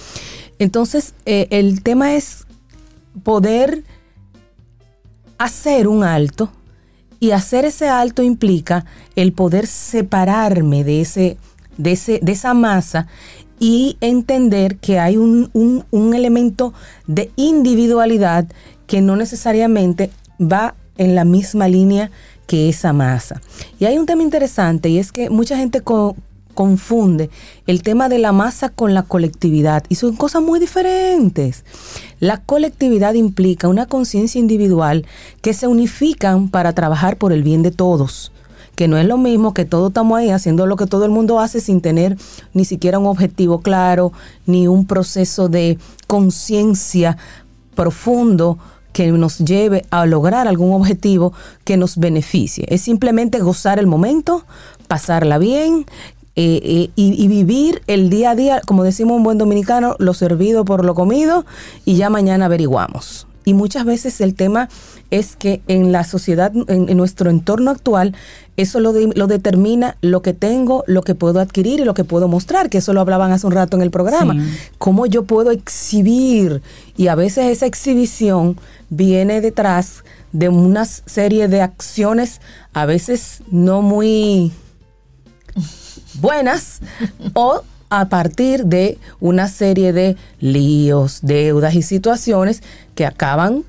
Entonces, eh, el tema es poder hacer un alto y hacer ese alto implica el poder separarme de ese de, ese, de esa masa y entender que hay un, un- elemento de individualidad que no necesariamente va en la misma línea que esa masa. Y hay un tema interesante y es que mucha gente co- confunde el tema de la masa con la colectividad y son cosas muy diferentes. La colectividad implica una conciencia individual que se unifican para trabajar por el bien de todos que no es lo mismo que todos estamos ahí haciendo lo que todo el mundo hace sin tener ni siquiera un objetivo claro, ni un proceso de conciencia profundo que nos lleve a lograr algún objetivo que nos beneficie. Es simplemente gozar el momento, pasarla bien eh, eh, y, y vivir el día a día, como decimos un buen dominicano, lo servido por lo comido y ya mañana averiguamos. Y muchas veces el tema es que en la sociedad, en, en nuestro entorno actual, eso lo, de- lo determina lo que tengo, lo que puedo adquirir y lo que puedo mostrar, que eso lo hablaban hace un rato en el programa. Sí. Cómo yo puedo exhibir. Y a veces esa exhibición viene detrás de una serie de acciones, a veces no muy buenas o a partir de una serie de líos, deudas y situaciones que acaban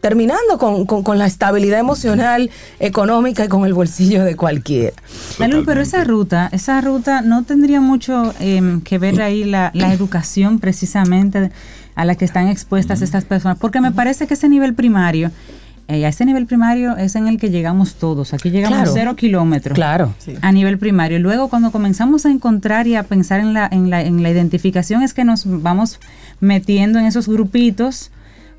terminando con, con- con la estabilidad emocional, económica y con el bolsillo de cualquiera. Salud, pero esa ruta, esa ruta no tendría mucho em, que ver ahí la, la educación precisamente a la que están expuestas estas personas, porque me parece que ese nivel primario, eh, a ese nivel primario es en el que llegamos todos. Aquí llegamos Claro. cero kilómetros. Claro. A nivel primario. Luego, cuando comenzamos a encontrar y a pensar en la, en la, en la identificación, es que nos vamos metiendo en esos grupitos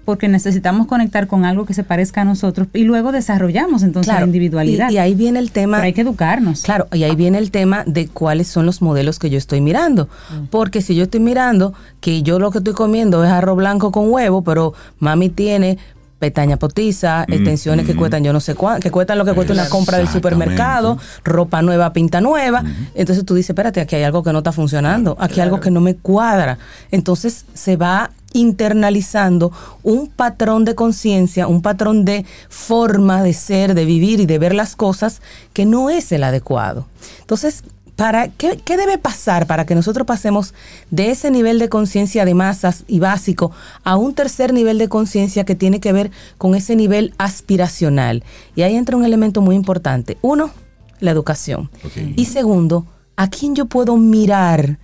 porque necesitamos conectar con algo que se parezca a nosotros y luego desarrollamos entonces la individualidad. Y, y ahí viene el tema. Pero hay que educarnos. Claro, y ahí viene el tema de cuáles son los modelos que yo estoy mirando. Porque si yo estoy mirando que yo lo que estoy comiendo es arroz blanco con huevo, pero mami tiene pestaña potiza, extensiones que cuestan yo no sé cuánto, que cuestan lo que cuesta una compra del supermercado, ropa nueva, pinta nueva. Entonces tú dices, espérate, aquí hay algo que no está funcionando, aquí hay algo que no me cuadra. Entonces se va internalizando un patrón de conciencia, un patrón de forma de ser, de vivir y de ver las cosas que no es el adecuado. Entonces, para ¿qué, qué debe pasar para que nosotros pasemos de ese nivel de conciencia de masas y básico a un tercer nivel de conciencia que tiene que ver con ese nivel aspiracional? Y ahí entra un elemento muy importante. Uno, la educación. Y segundo, ¿a quién yo puedo mirar?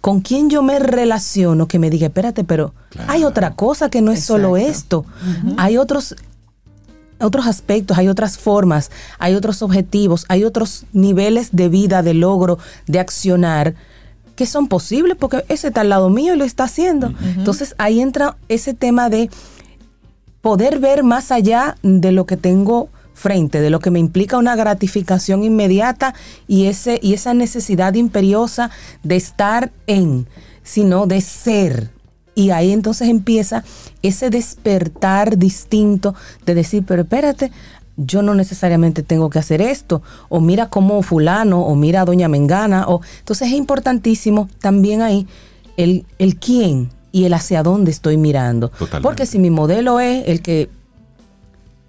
¿Con quién yo me relaciono que me diga, espérate, pero hay otra cosa que no es solo esto? Hay otros otros aspectos, hay otras formas, hay otros objetivos, hay otros niveles de vida, de logro, de accionar que son posibles porque ese está al lado mío y lo está haciendo. Entonces ahí entra ese tema de poder ver más allá de lo que tengo frente, de lo que me implica una gratificación inmediata y ese y esa necesidad imperiosa de estar en, sino de ser. Y ahí entonces empieza ese despertar distinto de decir, pero espérate, yo no necesariamente tengo que hacer esto, o mira cómo fulano, o mira a doña Mengana, o entonces es importantísimo también ahí el, el quién y el hacia dónde estoy mirando. Totalmente. Porque si mi modelo es el que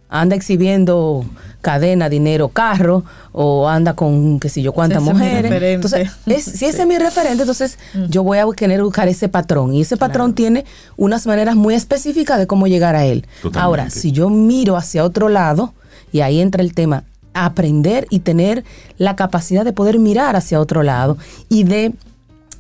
anda exhibiendo cadena, dinero, carro, o anda con qué sé yo cuántas Ese es mujeres. referente. Entonces, es- si ese es mi referente, entonces yo voy a querer buscar ese patrón. Y ese patrón tiene unas maneras muy específicas de cómo llegar a él. Totalmente. Ahora, si yo miro hacia otro lado, y ahí entra el tema, aprender y tener la capacidad de poder mirar hacia otro lado y de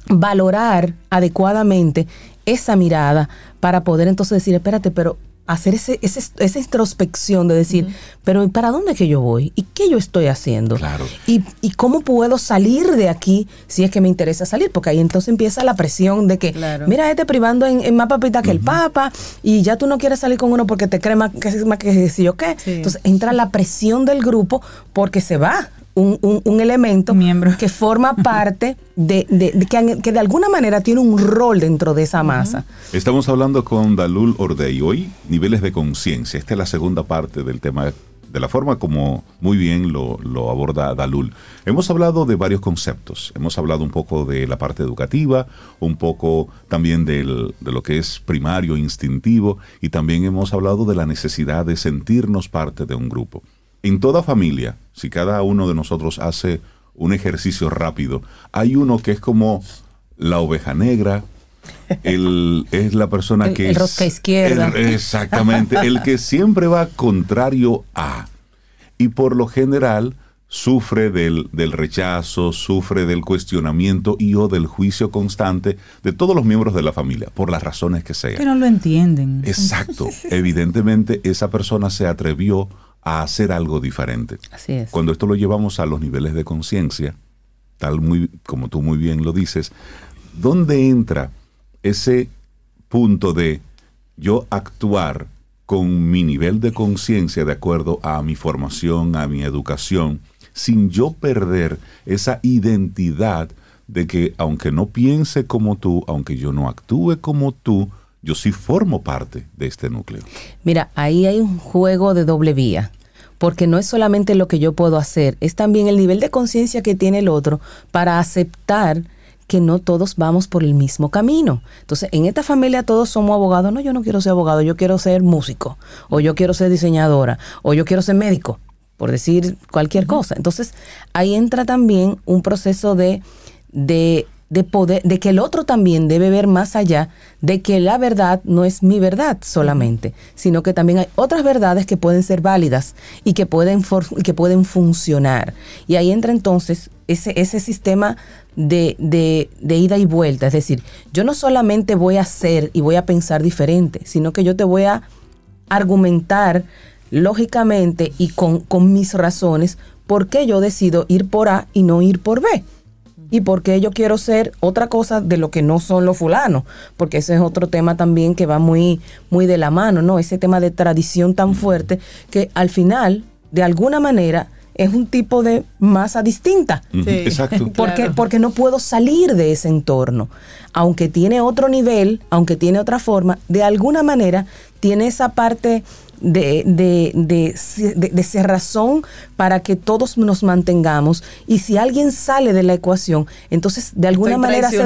valorar adecuadamente esa mirada para poder entonces decir, espérate, pero hacer ese, ese- esa introspección de decir, pero ¿y ¿para dónde es que yo voy? ¿Y qué yo estoy haciendo? Claro. ¿Y, y cómo puedo salir de aquí si es que me interesa salir? Porque ahí entonces empieza la presión de que, Claro. mira, este privando en, en más papita que el papa y ya tú no quieres salir con uno porque te cree más que, más que si yo qué. Sí. Entonces entra la presión del grupo porque se va. Un, un- un elemento Miembro. que forma parte de, de- de que, que de alguna manera tiene un rol dentro de esa masa. Estamos hablando con Dalul Ordey hoy, niveles de conciencia. Esta es la segunda parte del tema, de la forma como muy bien lo, lo aborda Dalul. Hemos hablado de varios conceptos. Hemos hablado un poco de la parte educativa, un poco también del- de lo que es primario, instintivo, y también hemos hablado de la necesidad de sentirnos parte de un grupo. En toda familia, si cada uno de nosotros hace un ejercicio rápido. Hay uno que es como la oveja negra, el, es la persona El- que el es... rosca izquierda. el- exactamente, el que siempre va contrario a. Y por lo general sufre del, del rechazo, sufre del cuestionamiento y o del juicio constante de todos los miembros de la familia, por las razones que sean. Que no lo entienden. Exacto. Evidentemente esa persona se atrevió a hacer algo diferente. Así es. Cuando esto lo llevamos a los niveles de conciencia, tal muy como tú muy bien lo dices, ¿dónde entra ese punto de yo actuar con mi nivel de conciencia de acuerdo a mi formación, a mi educación, sin yo perder esa identidad de que aunque no piense como tú, aunque yo no actúe como tú, yo sí formo parte de este núcleo. Mira, ahí hay un juego de doble vía, porque no es solamente lo que yo puedo hacer, es también el nivel de conciencia que tiene el otro para aceptar que no todos vamos por el mismo camino. Entonces, en esta familia todos somos abogados. No, yo no quiero ser abogado, yo quiero ser músico, o yo quiero ser diseñadora, o yo quiero ser médico, por decir cualquier cosa. Entonces, ahí entra también un proceso de, de, de poder, de que el otro también debe ver más allá de que la verdad no es mi verdad solamente, sino que también hay otras verdades que pueden ser válidas y que pueden, que pueden funcionar. Y ahí entra entonces ese, ese sistema de, de, de ida y vuelta. Es decir, yo no solamente voy a hacer y voy a pensar diferente, sino que yo te voy a argumentar lógicamente y con, con mis razones por qué yo decido ir por A y no ir por B. Y por qué yo quiero ser otra cosa de lo que no son los fulanos. Porque ese es otro tema también que va muy, muy de la mano, ¿no? Ese tema de tradición tan fuerte que al final, de alguna manera, es un tipo de masa distinta. Sí. Exacto. Porque, Claro. porque no puedo salir de ese entorno. Aunque tiene otro nivel, aunque tiene otra forma, de alguna manera tiene esa parte de, de, de, de- de cerrazón para que todos nos mantengamos. Y si alguien sale de la ecuación, entonces de alguna Estoy manera se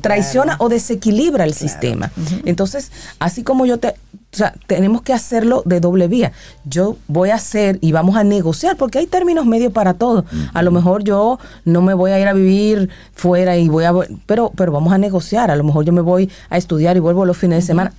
traiciona claro. o desequilibra el sistema. Entonces, así como yo te... O sea, tenemos que hacerlo de doble vía. Yo voy a hacer y vamos a negociar, porque hay términos medios para todo. A lo mejor yo no me voy a ir a vivir fuera y voy a... Pero, pero vamos a negociar. A lo mejor yo me voy a estudiar y vuelvo los fines de semana.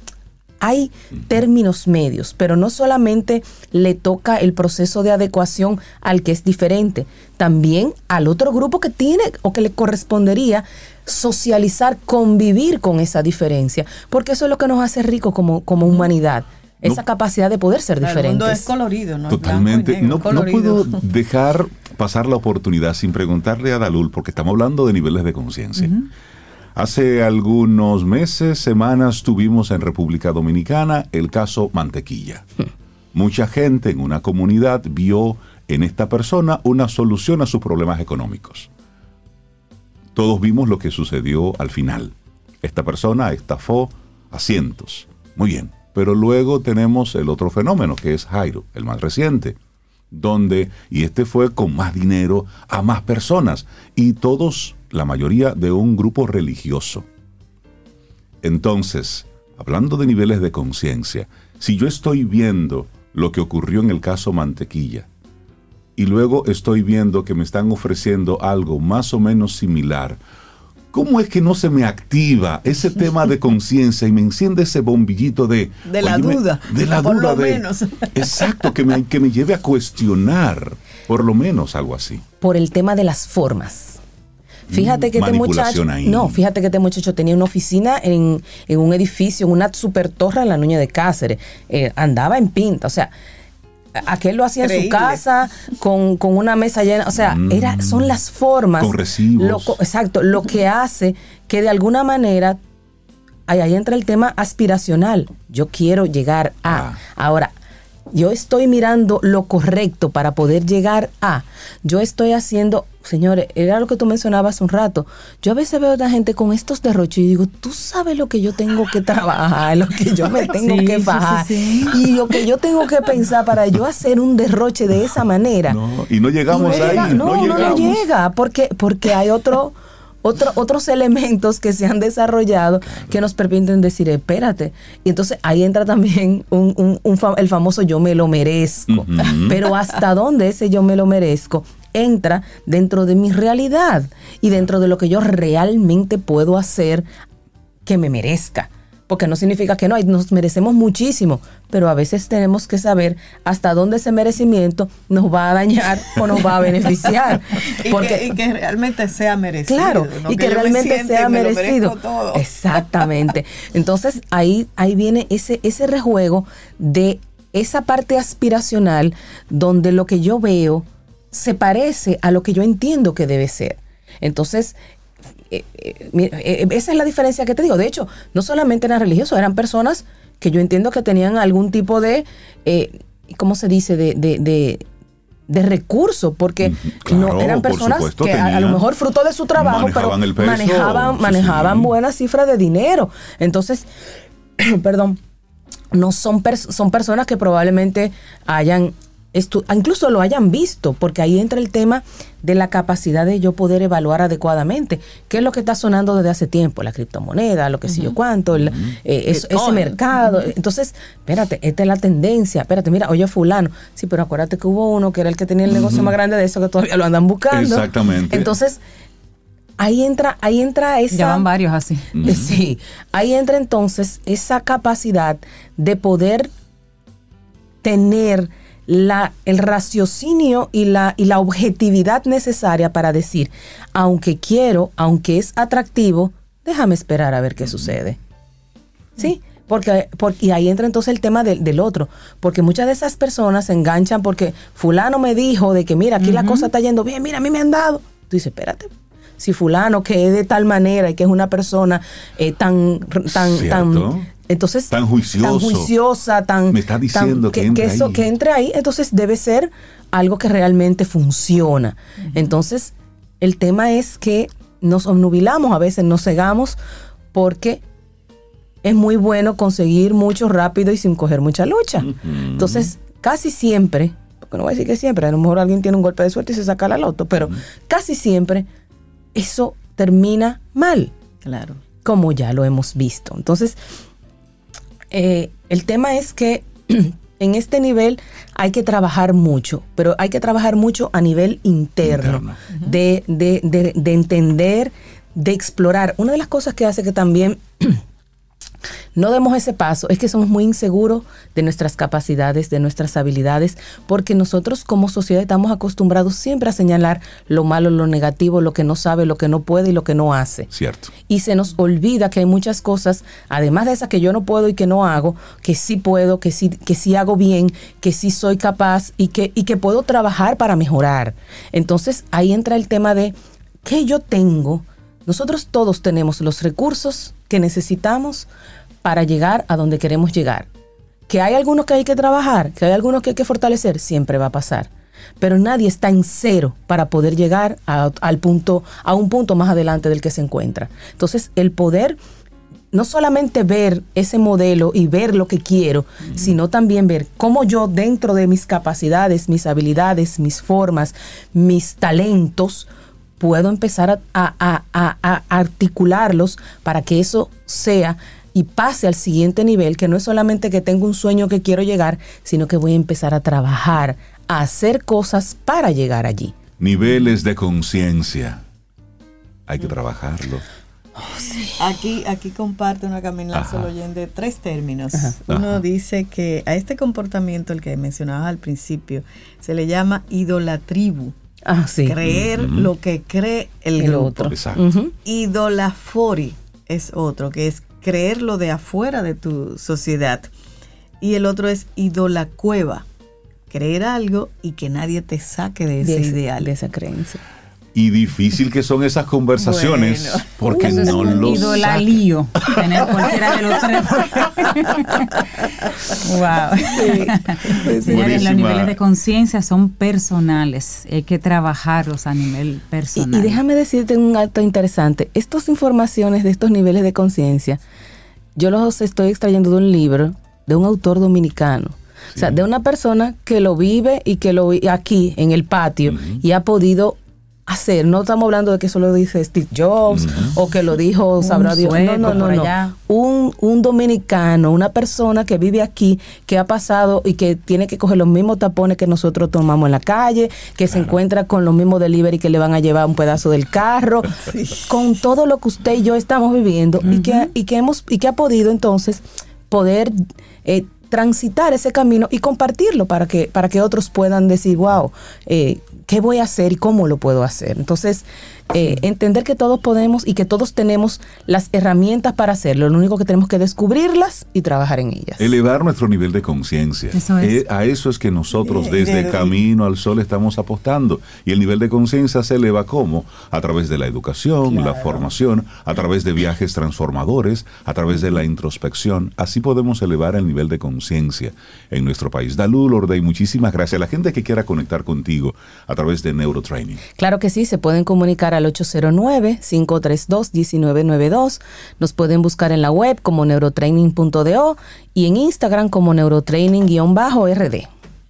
Hay términos medios, pero no solamente le toca el proceso de adecuación al que es diferente, también al otro grupo que tiene o que le correspondería socializar, convivir con esa diferencia, porque eso es lo que nos hace ricos como, como humanidad, esa capacidad de poder ser El mundo es colorido, ¿no? Es Totalmente. negro, No, no puedo dejar pasar la oportunidad sin preguntarle a Dalul, porque estamos hablando de niveles de conciencia. Hace algunos meses, semanas, tuvimos en República Dominicana el caso Mantequilla. Mucha gente en una comunidad vio en esta persona una solución a sus problemas económicos. Todos vimos lo que sucedió al final. Esta persona estafó a cientos. Muy bien. Pero luego tenemos el otro fenómeno, que es Jairo, el más reciente, donde, y este fue con más dinero a más personas, y todos, la mayoría, de un grupo religioso. Entonces, hablando de niveles de conciencia, si yo estoy viendo lo que ocurrió en el caso Mantequilla, y luego estoy viendo que me están ofreciendo algo más o menos similar, ¿cómo es que no se me activa ese tema de conciencia y me enciende ese bombillito de... De la duda, De la por duda lo de... menos. Exacto, que me, que me lleve a cuestionar, por lo menos algo así. por el tema de las formas. Fíjate que este muchacho, ahí. no, fíjate que este muchacho tenía una oficina en, en un edificio, en una super torre en la Nuña de Cáceres. Eh, andaba en pinta, o sea, a- aquel lo hacía en su casa con, con una mesa llena, o sea, era, son las formas. Mm. Con recibos. lo co- exacto, lo que hace que de alguna manera ahí, ahí entra el tema aspiracional. Yo quiero llegar a. Ah. Ahora, yo estoy mirando lo correcto para poder llegar a. Yo estoy haciendo, señores, era lo que tú mencionabas hace un rato. Yo a veces veo a la gente con estos derroches y digo, tú sabes lo que yo tengo que trabajar, lo que yo me tengo Sí, que sí, sí, y lo que yo tengo que pensar para yo hacer un derroche de esa manera. No, y no llegamos Y no ahí. no, no, no, no llegamos. llega, porque, porque hay otro, otro, otros elementos que se han desarrollado que nos permiten decir, espérate. Y entonces ahí entra también un, un- el famoso yo me lo merezco. Pero hasta dónde ese yo me lo merezco entra dentro de mi realidad y dentro de lo que yo realmente puedo hacer que me merezca. Porque no significa que no, nos merecemos muchísimo, pero a veces tenemos que saber hasta dónde ese merecimiento nos va a dañar o nos va a beneficiar. Y, Porque, que, y que realmente sea merecido. Claro, no y que, me realmente siente sea me merecido. todo. Exactamente. Entonces ahí, ahí viene ese, ese rejuego de esa parte aspiracional donde lo que yo veo se parece a lo que yo entiendo que debe ser. Entonces, eh, eh, eh, esa es la diferencia que te digo. De hecho, no solamente eran religiosos, eran personas que yo entiendo que tenían algún tipo de, eh, ¿cómo se dice?, de, de, de, de recurso, porque no eran personas supuesto, que a, a lo mejor fruto de su trabajo, manejaban pero peso, manejaban, manejaban sí. buenas cifras de dinero. Entonces, perdón, no son, pers- son personas que probablemente hayan, incluso lo hayan visto, porque ahí entra el tema de la capacidad de yo poder evaluar adecuadamente qué es lo que está sonando desde hace tiempo, la criptomoneda, lo que sé yo cuánto, el- eh, ese mercado. Entonces, espérate, esta es la tendencia, espérate, mira, oye fulano, sí, pero acuérdate que hubo uno que era el que tenía el negocio más grande de eso, que todavía lo andan buscando. Exactamente. Entonces, ahí entra, ahí entra esa... Ya van varios así. Sí, ahí entra entonces esa capacidad de poder tener la, el raciocinio y la, y la objetividad necesaria para decir, aunque quiero, aunque es atractivo, déjame esperar a ver qué sucede. ¿Sí? Porque, porque- y ahí entra entonces el tema del, del otro, porque muchas de esas personas se enganchan porque fulano me dijo de que mira, aquí la cosa está yendo bien, mira, a mí me han dado. Tú dices, espérate, si fulano que es de tal manera y que es una persona eh, tan, tan, Cierto. tan, entonces Tan juicioso. tan juiciosa, tan, Me está diciendo tan- que entre eso, ahí. que entre ahí, entonces debe ser algo que realmente funciona. Entonces, el tema es que nos obnubilamos, a veces nos cegamos porque es muy bueno conseguir mucho rápido y sin coger mucha lucha. Entonces, casi siempre, porque no voy a decir que siempre, a lo mejor alguien tiene un golpe de suerte y se saca la loto, pero casi siempre eso termina mal, Claro. como ya lo hemos visto. Entonces, eh, el tema es que en este nivel hay que trabajar mucho, pero hay que trabajar mucho a nivel interno, Interno. de, de- de- de entender, de explorar. Una de las cosas que hace que también no demos ese paso es que somos muy inseguros de nuestras capacidades, de nuestras habilidades, porque nosotros como sociedad estamos acostumbrados siempre a señalar lo malo, lo negativo, lo que no sabe, lo que no puede y lo que no hace Cierto. y se nos olvida que hay muchas cosas, además de esas que yo no puedo y que no hago, que sí puedo, que sí, que sí hago bien, que sí soy capaz y que, y que puedo trabajar para mejorar. Entonces ahí entra el tema de ¿qué yo tengo? Nosotros todos tenemos los recursos que necesitamos para llegar a donde queremos llegar. Que hay algunos que hay que trabajar, que hay algunos que hay que fortalecer, siempre va a pasar. Pero nadie está en cero para poder llegar a, al punto, a un punto más adelante del que se encuentra. Entonces, el poder no solamente ver ese modelo y ver lo que quiero, sino también ver cómo yo dentro de mis capacidades, mis habilidades, mis formas, mis talentos, puedo empezar a, a- a- a- a articularlos para que eso sea y pase al siguiente nivel, que no es solamente que tengo un sueño que quiero llegar, sino que voy a empezar a trabajar, a hacer cosas para llegar allí. Niveles de conciencia. Hay que trabajarlo. Aquí, aquí comparte una Camila Ajá. solo oyente tres términos. Ajá. Uno Ajá. dice que a este comportamiento, el que mencionabas al principio, se le llama idolatribu. Ah, sí. Creer lo que cree el, El grupo. otro. Exacto. Idolafori es otro, que es creer lo de afuera de tu sociedad. Y el otro es idolacueva, creer algo y que nadie te saque de ese de, ese- ideal. de esa creencia. Y difícil que son esas conversaciones Bueno. porque no un lo ídola sacan. lío. Tener cualquiera de los tres. wow. Señores, los niveles de conciencia son personales. Hay que trabajarlos a nivel personal. y déjame decirte un acto interesante. Estas informaciones de estos niveles de conciencia, yo los estoy extrayendo de un libro de un autor dominicano. O sea, de una persona que lo vive y que lo aquí en el patio y ha podido hacer. No estamos hablando de que eso lo dice Steve Jobs o que lo dijo sabrá Dios. No, no, no, no. Un, un dominicano, una persona que vive aquí, que ha pasado y que tiene que coger los mismos tapones que nosotros tomamos en la calle, que se encuentra con los mismos delivery que le van a llevar un pedazo del carro, con todo lo que usted y yo estamos viviendo y, que, y que hemos y que ha podido entonces poder eh, transitar ese camino y compartirlo para que para que otros puedan decir wow eh, qué voy a hacer y cómo lo puedo hacer entonces eh, entender que todos podemos y que todos tenemos las herramientas para hacerlo lo único que tenemos que descubrirlas y trabajar en ellas Elevar nuestro nivel de conciencia. Eso es. Eh, a eso es que nosotros Bien, desde. Camino al Sol estamos apostando. Y el nivel de conciencia se eleva ¿cómo? A través de la educación, la formación, a través de viajes transformadores, a través de la introspección. Así podemos elevar el nivel de conciencia en nuestro país. Dalú Lordey, muchísimas gracias. La gente que quiera conectar contigo a través de Neurotraining. Claro que sí, se pueden comunicar al 809-532-1992. Nos pueden buscar en la web como neurotraining.do y en Instagram como neurotraining-rd.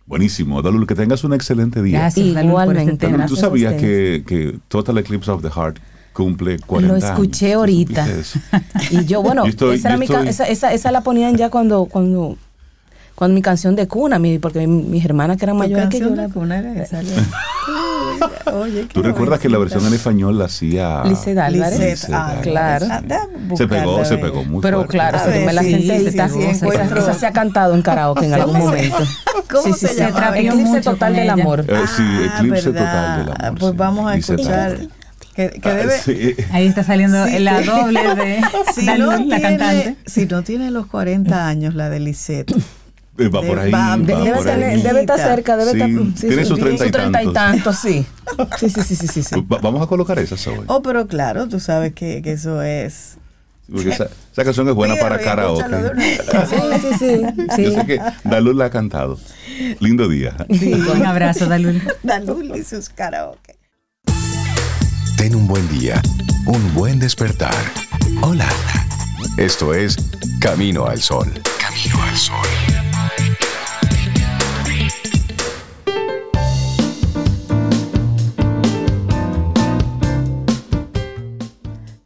Buenísimo. Dalul, que tengas un excelente día. Gracias, este Igualmente. Dalul, ¿Tú sabías que, que Total Eclipse of the Heart cumple 40 Lo escuché ¿Tú ahorita. Y yo, bueno, Yo estoy- esa, era yo mi ca- estoy- esa, esa, esa la ponían ya cuando, cuando, cuando mi canción de cuna, mi, porque mi- mis hermanas que eran mayores que yo. canción de la- cuna era esa, Oye, ¿Tú recuerdas que la versión en español la hacía Lisset Álvarez. Ah, Claro. ah, Se pegó, se pegó muy Pero fuerte. claro, ver, me la sí, esa, se ha cantado en karaoke en algún ¿Cómo se- momento. ¿Cómo sí, se sí, sí. llamaba? atrevió Eclipse mucho total con del amor. Eh, sí, Ah, Eclipse ¿verdad? total del amor. Pues sí. vamos a escuchar. Que, que Ah, debe, sí. Ahí está saliendo Sí, la doble de si, Dalul, no la tiene, cantante. si no tiene los 40 años la de Lisette, Eh, Va por ahí. Va- va De- debe, por tener- ahí. debe estar cerca, debe Sí, estar. tiene sus treinta y su treinta y tantos. tantos, sí. Sí, sí, sí, sí, sí. sí. Va- Vamos a colocar esa hoy. oh, pero claro, tú sabes que, que eso es. Porque esa, esa canción es buena para karaoke. Sí, sí, sí. sí. Yo sé que Dalul la ha cantado. Lindo día. Un abrazo, Dalul. Dalul y sus karaoke. Ten un buen día, un buen despertar. Hola. Esto es Camino al Sol. Camino al Sol.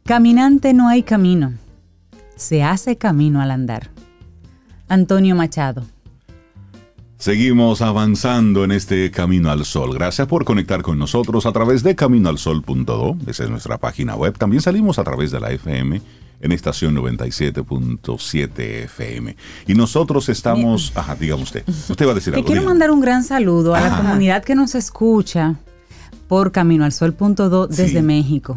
Caminante no hay camino, se hace camino al andar. Antonio Machado. Seguimos avanzando en este Camino al Sol. Gracias por conectar con nosotros a través de caminoalsol.do. Esa es nuestra página web. También salimos a través de la FM en estación 97.7 FM. Y nosotros estamos... Ajá, dígame usted. Usted va a decir Te algo. quiero dígame. mandar un gran saludo a la Ajá. comunidad que nos escucha por caminoalsol.do desde Sí. México.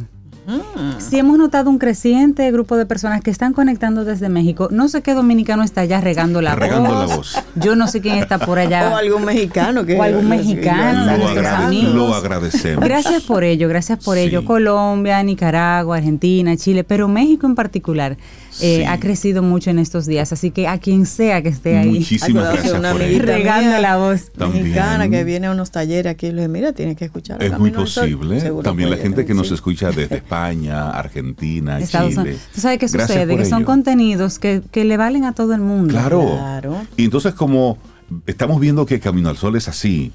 Sí hemos notado un creciente grupo de personas que están conectando desde México. No sé qué dominicano está allá regando la, Regando voz. la voz. Yo no sé quién está por allá. O algún mexicano. Que O algún mexicano, Lo, nuestros agrade- amigos. lo agradecemos. Gracias por ello, gracias por Sí. ello. Colombia, Nicaragua, Argentina, Chile, pero México en particular eh, Sí. ha crecido mucho en estos días. Así que a quien sea que esté ahí Muchísimas Acuérdate, gracias una por amiguita ello. regando mía la voz. También. Mexicana que viene a unos talleres aquí y le mira, tienes que escuchar. a Es muy Camino al Sol". posible. Seguro También la gente que nos escucha desde España, Argentina, Estados Chile. Unidos. ¿Tú sabes qué Gracias sucede? Que son contenidos que, que le valen a todo el mundo. Claro. Claro. Y entonces como estamos viendo que Camino al Sol es así,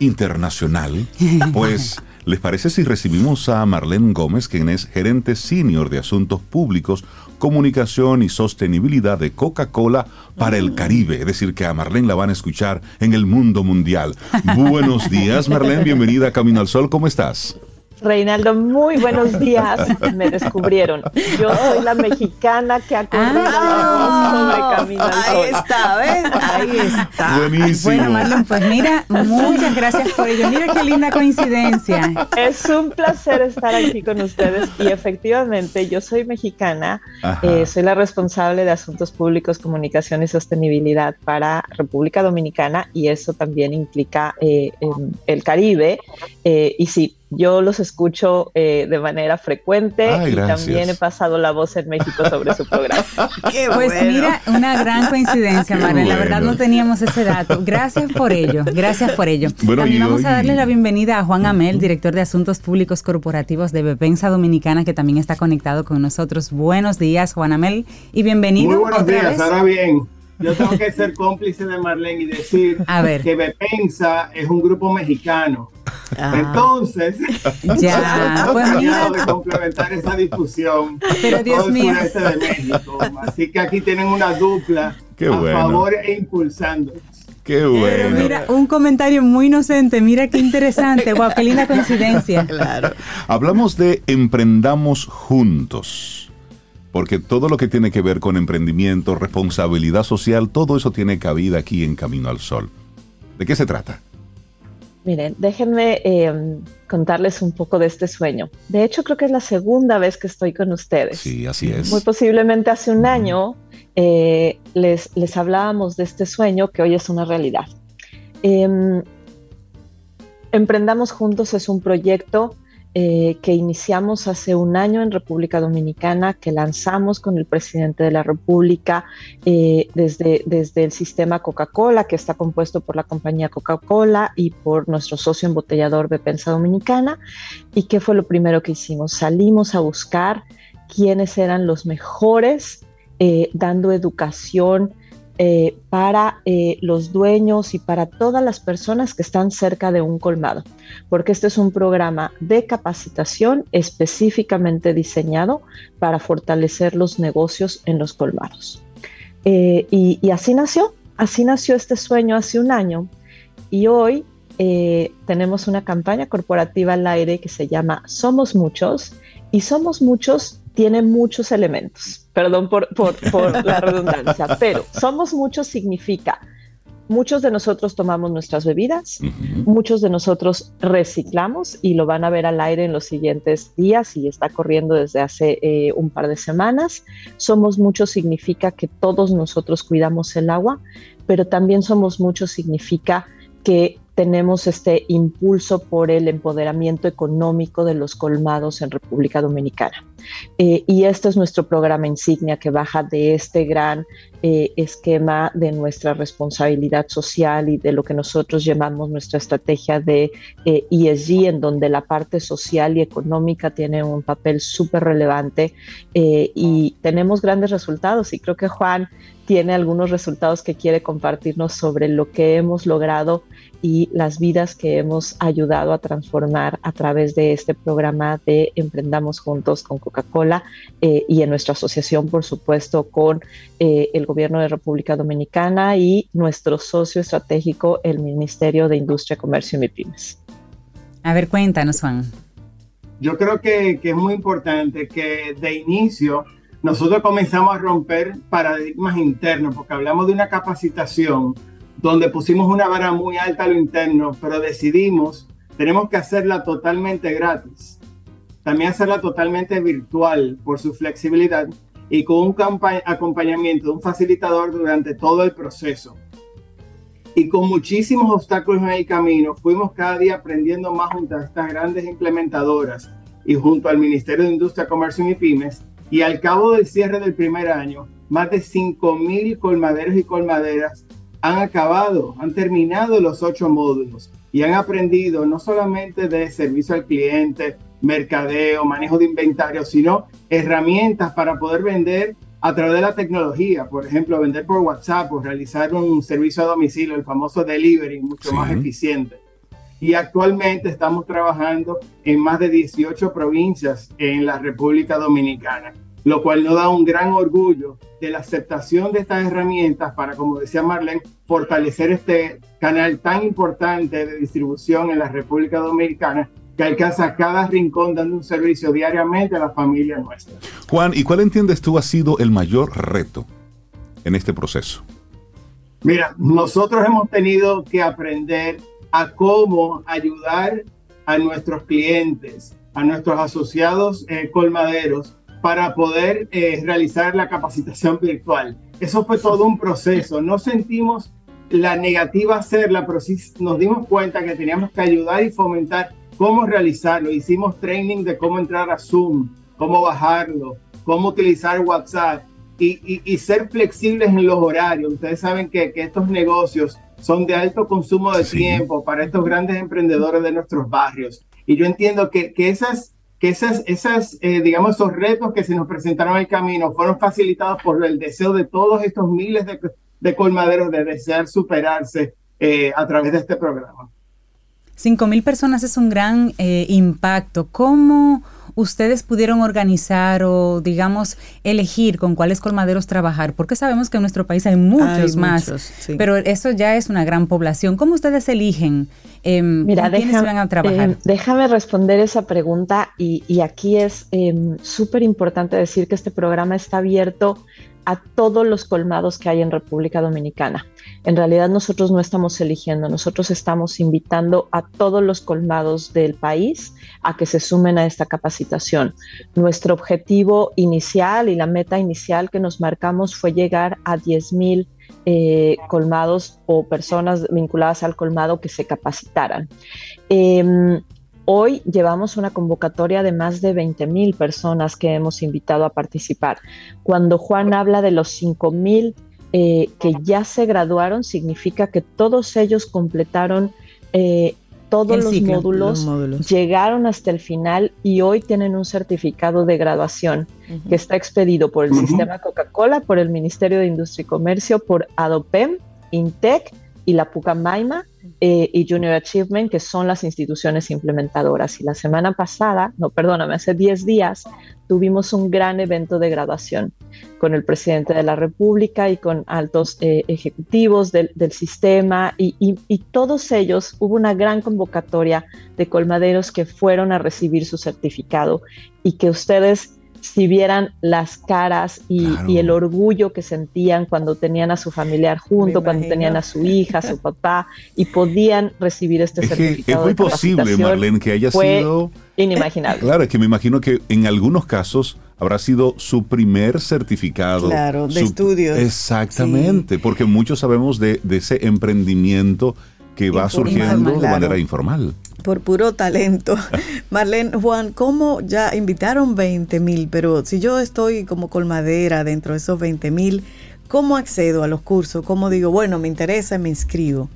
internacional, pues ¿les parece si recibimos a Marlene Gómez, quien es gerente senior de Asuntos Públicos, Comunicación y Sostenibilidad de Coca-Cola para el Caribe? Es decir, que a Marlene la van a escuchar en el mundo mundial. Buenos días, Marlene, bienvenida a Camino al Sol, ¿cómo estás? Reinaldo, muy buenos días. Me descubrieron. Yo soy la mexicana que ha corrido la voz sobre Camino al Ahí está, ¿ves? Ahí está. Buenísimo. Bueno, Marlon, pues mira, muchas gracias por ello. Mira qué linda coincidencia. Es un placer estar aquí con ustedes y efectivamente yo soy mexicana, eh, soy la responsable de Asuntos Públicos, Comunicación y Sostenibilidad para República Dominicana y eso también implica eh, el Caribe. Eh, y sí, yo los escucho eh, de manera frecuente Ay, y gracias. también he pasado la voz en México sobre su programa. Qué Pues bueno. mira, una gran coincidencia, Marlene. La verdad no teníamos ese dato. Gracias por ello. Gracias por ello. Bueno, También vamos a darle la bienvenida a Juan Amel, director de Asuntos Públicos Corporativos de Bepensa Dominicana, que también está conectado con nosotros. Buenos días, Juan Amel, y bienvenido Muy buenos otra días, vez. ahora bien. Yo tengo que ser cómplice de Marlene y decir A ver. que Bepensa es un grupo mexicano. Ah. Entonces, Ya, pues mira. de complementar esa discusión. Pero, Dios mío. de México. Así que aquí tienen una dupla Qué a bueno. favor e impulsando. Qué Pero bueno. mira, un comentario muy inocente, mira qué interesante, guau, qué linda coincidencia. Claro. Hablamos de emprendamos juntos. Porque todo lo que tiene que ver con emprendimiento, responsabilidad social, todo eso tiene cabida aquí en Camino al Sol. ¿De qué se trata? Miren, déjenme eh, contarles un poco de este sueño. De hecho, creo que es la segunda vez que estoy con ustedes. Sí, así es. Muy posiblemente hace un año eh, les, les hablábamos de este sueño que hoy es una realidad. Em, Emprendamos Juntos es un proyecto eh, que iniciamos hace un año en República Dominicana, que lanzamos con el presidente de la República eh, desde, desde el sistema Coca-Cola, que está compuesto por la compañía Coca-Cola y por nuestro socio embotellador Bepensa Dominicana. ¿Y qué fue lo primero que hicimos? Salimos a buscar quiénes eran los mejores eh, dando educación eh, para eh, los dueños y para todas las personas que están cerca de un colmado, porque este es un programa de capacitación específicamente diseñado para fortalecer los negocios en los colmados. Eh, y, y así nació, así nació este sueño hace un año y hoy tenemos una campaña corporativa al aire que se llama Somos Muchos y Somos Muchos tiene muchos elementos. Perdón por, por, por la redundancia, pero Somos Muchos significa muchos de nosotros tomamos nuestras bebidas, Ujú. muchos de nosotros reciclamos y lo van a ver al aire en los siguientes días y está corriendo desde hace eh, un par de semanas. Somos muchos significa que todos nosotros cuidamos el agua, pero también somos muchos significa que tenemos este impulso por el empoderamiento económico de los colmados en República Dominicana. Eh, y este es nuestro programa insignia que baja de este gran eh, esquema de nuestra responsabilidad social y de lo que nosotros llamamos nuestra estrategia de eh, ESG, en donde la parte social y económica tiene un papel súper relevante eh, y tenemos grandes resultados. Y creo que Juan tiene algunos resultados que quiere compartirnos sobre lo que hemos logrado y las vidas que hemos ayudado a transformar a través de este programa de Emprendamos Juntos con Coca-Cola eh, y en nuestra asociación, por supuesto, con eh, el gobierno de República Dominicana y nuestro socio estratégico, el Ministerio de Industria, Comercio y MIPIMES. A ver, cuéntanos, Juan. Yo creo que, que es muy importante que de inicio nosotros comenzamos a romper paradigmas internos, porque hablamos de una capacitación donde pusimos una vara muy alta a lo interno, pero decidimos, tenemos que hacerla totalmente gratis. También hacerla totalmente virtual por su flexibilidad y con un acompañamiento de un facilitador durante todo el proceso. Y con muchísimos obstáculos en el camino, fuimos cada día aprendiendo más junto a estas grandes implementadoras y junto al Ministerio de Industria, Comercio y Pymes. Y al cabo del cierre del primer año, más de 5.000 colmaderos y colmaderas han acabado, han terminado los ocho módulos y han aprendido no solamente de servicio al cliente, mercadeo, manejo de inventario, sino herramientas para poder vender a través de la tecnología, por ejemplo, vender por WhatsApp o realizar un servicio a domicilio, el famoso delivery, mucho Sí. más eficiente. Y actualmente estamos trabajando en más de 18 provincias en la República Dominicana, lo cual nos da un gran orgullo de la aceptación de estas herramientas para, como decía Marlene, fortalecer este canal tan importante de distribución en la República Dominicana que alcanza cada rincón dando un servicio diariamente a la familia nuestra. Juan, ¿y cuál entiendes tú ha sido el mayor reto en este proceso? Mira, nosotros hemos tenido que aprender a cómo ayudar a nuestros clientes, a nuestros asociados eh, colmaderos para poder eh, realizar la capacitación virtual. Eso fue todo un proceso. No sentimos la negativa hacerla, pero sí nos dimos cuenta que teníamos que ayudar y fomentar cómo realizarlo. Hicimos training de cómo entrar a Zoom, cómo bajarlo, cómo utilizar WhatsApp y, y- y ser flexibles en los horarios. Ustedes saben que, que estos negocios son de alto consumo de Sí. tiempo para estos grandes emprendedores de nuestros barrios. Y yo entiendo que, que esas, que esas, esas eh, digamos, esos retos que se nos presentaron en el camino fueron facilitados por el deseo de todos estos miles de, de colmaderos de desear superarse eh, a través de este programa. Cinco mil personas es un gran eh, impacto. ¿Cómo ustedes pudieron organizar o, digamos, elegir con cuáles colmaderos trabajar? Porque sabemos que en nuestro país hay muchos Hay más, muchos, sí. pero eso ya es una gran población. ¿Cómo ustedes eligen em, Mira, con quiénes deja- van a trabajar? eh, déjame responder esa pregunta y, y aquí es em, súper importante decir que este programa está abierto a todos los colmados que hay en República Dominicana. En realidad nosotros no estamos eligiendo, nosotros estamos invitando a todos los colmados del país a que se sumen a esta capacitación. Nuestro objetivo inicial y la meta inicial que nos marcamos fue llegar a 10 mil eh, colmados o personas vinculadas al colmado que se capacitaran. Em, hoy llevamos una convocatoria de más de 20 mil personas que hemos invitado a participar. Cuando Juan habla de los 5 mil eh, que ya se graduaron, significa que todos ellos completaron eh, todos los ciclo, módulos, los módulos. llegaron hasta el final y hoy tienen un certificado de graduación que está expedido por el sistema Coca-Cola, por el Ministerio de Industria y Comercio, por ADOPEM, INTEC y la Pucamaima eh, y Junior Achievement, que son las instituciones implementadoras. Y la semana pasada, no, perdóname, hace 10 días, tuvimos un gran evento de graduación con el presidente de la República y con altos eh, ejecutivos del, del sistema y, y- y todos ellos, hubo una gran convocatoria de colmaderos que fueron a recibir su certificado y que ustedes si vieran las caras y, Claro. y el orgullo que sentían cuando tenían a su familiar junto, cuando tenían a su hija, a su papá y podían recibir este Es que es certificado. muy de posible, Marlene, que haya fue sido... inimaginable. Claro, es que me imagino que en algunos casos habrá sido su primer certificado. Claro, de su- estudios. Exactamente, porque muchos sabemos de, de ese emprendimiento que va Informal. surgiendo de Claro. manera informal. Por puro talento. Marlene, Juan, ¿cómo ya invitaron 20 mil? Pero si yo estoy como colmadera dentro de esos 20 mil, ¿cómo accedo a los cursos? ¿Cómo digo, bueno, me interesa, me inscribo?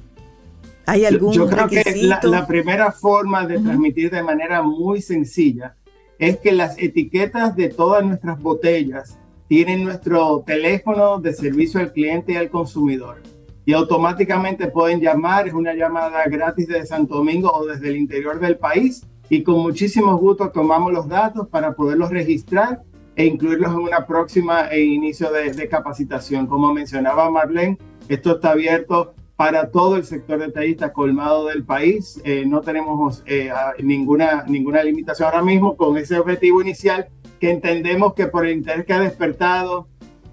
¿Hay algún Yo creo que la, la primera forma de transmitir de manera muy sencilla es que las etiquetas de todas nuestras botellas tienen nuestro teléfono de servicio al cliente y al consumidor. Y automáticamente pueden llamar, es una llamada gratis desde Santo Domingo o desde el interior del país. Y con muchísimo gusto tomamos los datos para poderlos registrar e incluirlos en una próxima eh, inicio de, de capacitación. Como mencionaba Marlene, esto está abierto para todo el sector detallista colmado del país. Eh, no tenemos eh, ninguna, ninguna limitación ahora mismo con ese objetivo inicial que entendemos que por el interés que ha despertado,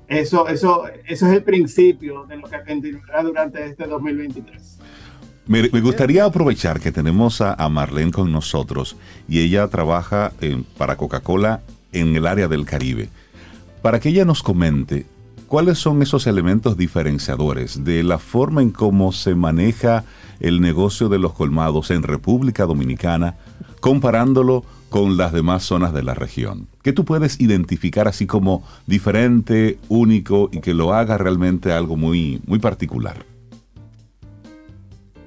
eso, eso, eso es el principio de lo que continuará durante este 2023. Me, gustaría aprovechar que tenemos a, Marlene con nosotros y ella trabaja para Coca-Cola en el área del Caribe. Para que ella nos comente cuáles son esos elementos diferenciadores de la forma en cómo se maneja el negocio de los colmados en República Dominicana, comparándolo con las demás zonas de la región. ¿Qué tú puedes identificar así como diferente, único y que lo haga realmente algo muy, muy particular?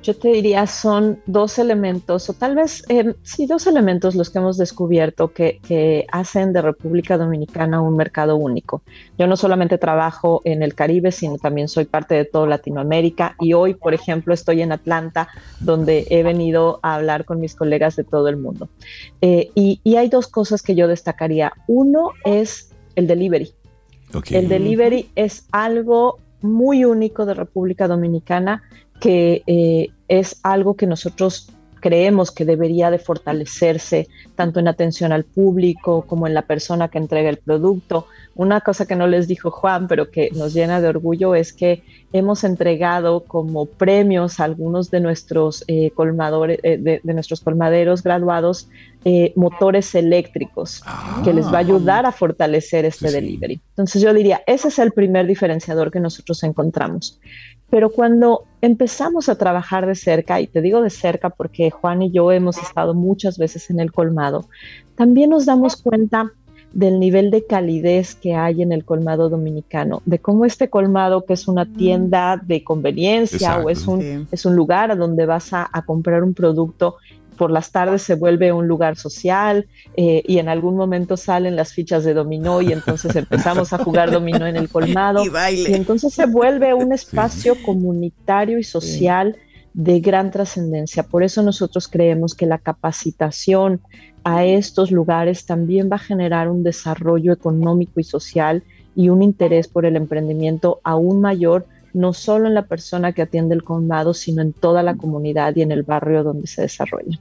Yo te diría son dos elementos, o tal vez eh, sí, dos elementos los que hemos descubierto que, que hacen de República Dominicana un mercado único. Yo no solamente trabajo en el Caribe, sino también soy parte de toda Latinoamérica y hoy, por ejemplo, estoy en Atlanta, donde he venido a hablar con mis colegas de todo el mundo. Eh, y, y hay dos cosas que yo destacaría. Uno es el delivery. Ok. El delivery es algo muy único de República Dominicana que eh, es algo que nosotros creemos que debería de fortalecerse tanto en atención al público como en la persona que entrega el producto. Una cosa que no les dijo Juan, pero que nos llena de orgullo es que hemos entregado como premios a algunos de nuestros eh, colmadores, eh, de, de nuestros colmaderos graduados eh, motores eléctricos que les va a ayudar a fortalecer este sí. delivery. Entonces yo diría, ese es el primer diferenciador que nosotros encontramos. Pero cuando empezamos a trabajar de cerca, y te digo de cerca porque Juan y yo hemos estado muchas veces en el colmado, también nos damos cuenta del nivel de calidez que hay en el colmado dominicano, de cómo este colmado, que es una tienda de conveniencia o es un, Sí. es un lugar a donde vas a, a comprar un producto, por las tardes se vuelve un lugar social eh, y en algún momento salen las fichas de dominó y entonces empezamos a jugar dominó en el colmado. Y, entonces se vuelve un espacio comunitario y social de gran trascendencia. Por eso nosotros creemos que la capacitación a estos lugares también va a generar un desarrollo económico y social y un interés por el emprendimiento aún mayor, no solo en la persona que atiende el colmado, sino en toda la comunidad y en el barrio donde se desarrolla.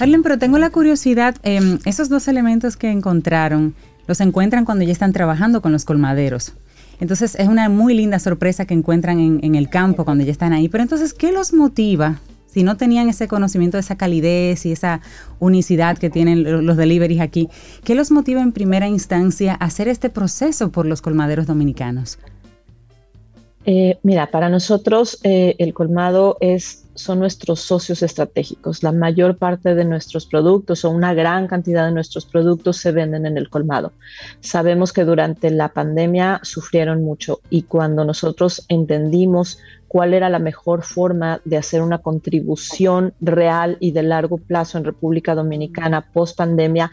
Arlen, pero tengo la curiosidad, em, esos dos elementos que encontraron, los encuentran cuando ya están trabajando con los colmaderos. Entonces es una muy linda sorpresa que encuentran en, el campo cuando ya están ahí. Pero entonces, ¿qué los motiva si no tenían ese conocimiento esa calidez y esa unicidad que tienen los deliveries aquí, ¿qué los motiva en primera instancia a hacer este proceso por los colmaderos dominicanos? Eh, mira, para nosotros eh, el colmado es son nuestros socios estratégicos. La mayor parte de nuestros productos o una gran cantidad de nuestros productos se venden en el colmado. Sabemos que durante la pandemia sufrieron mucho y cuando nosotros entendimos cuál era la mejor forma de hacer una contribución real y de largo plazo en República Dominicana post pandemia,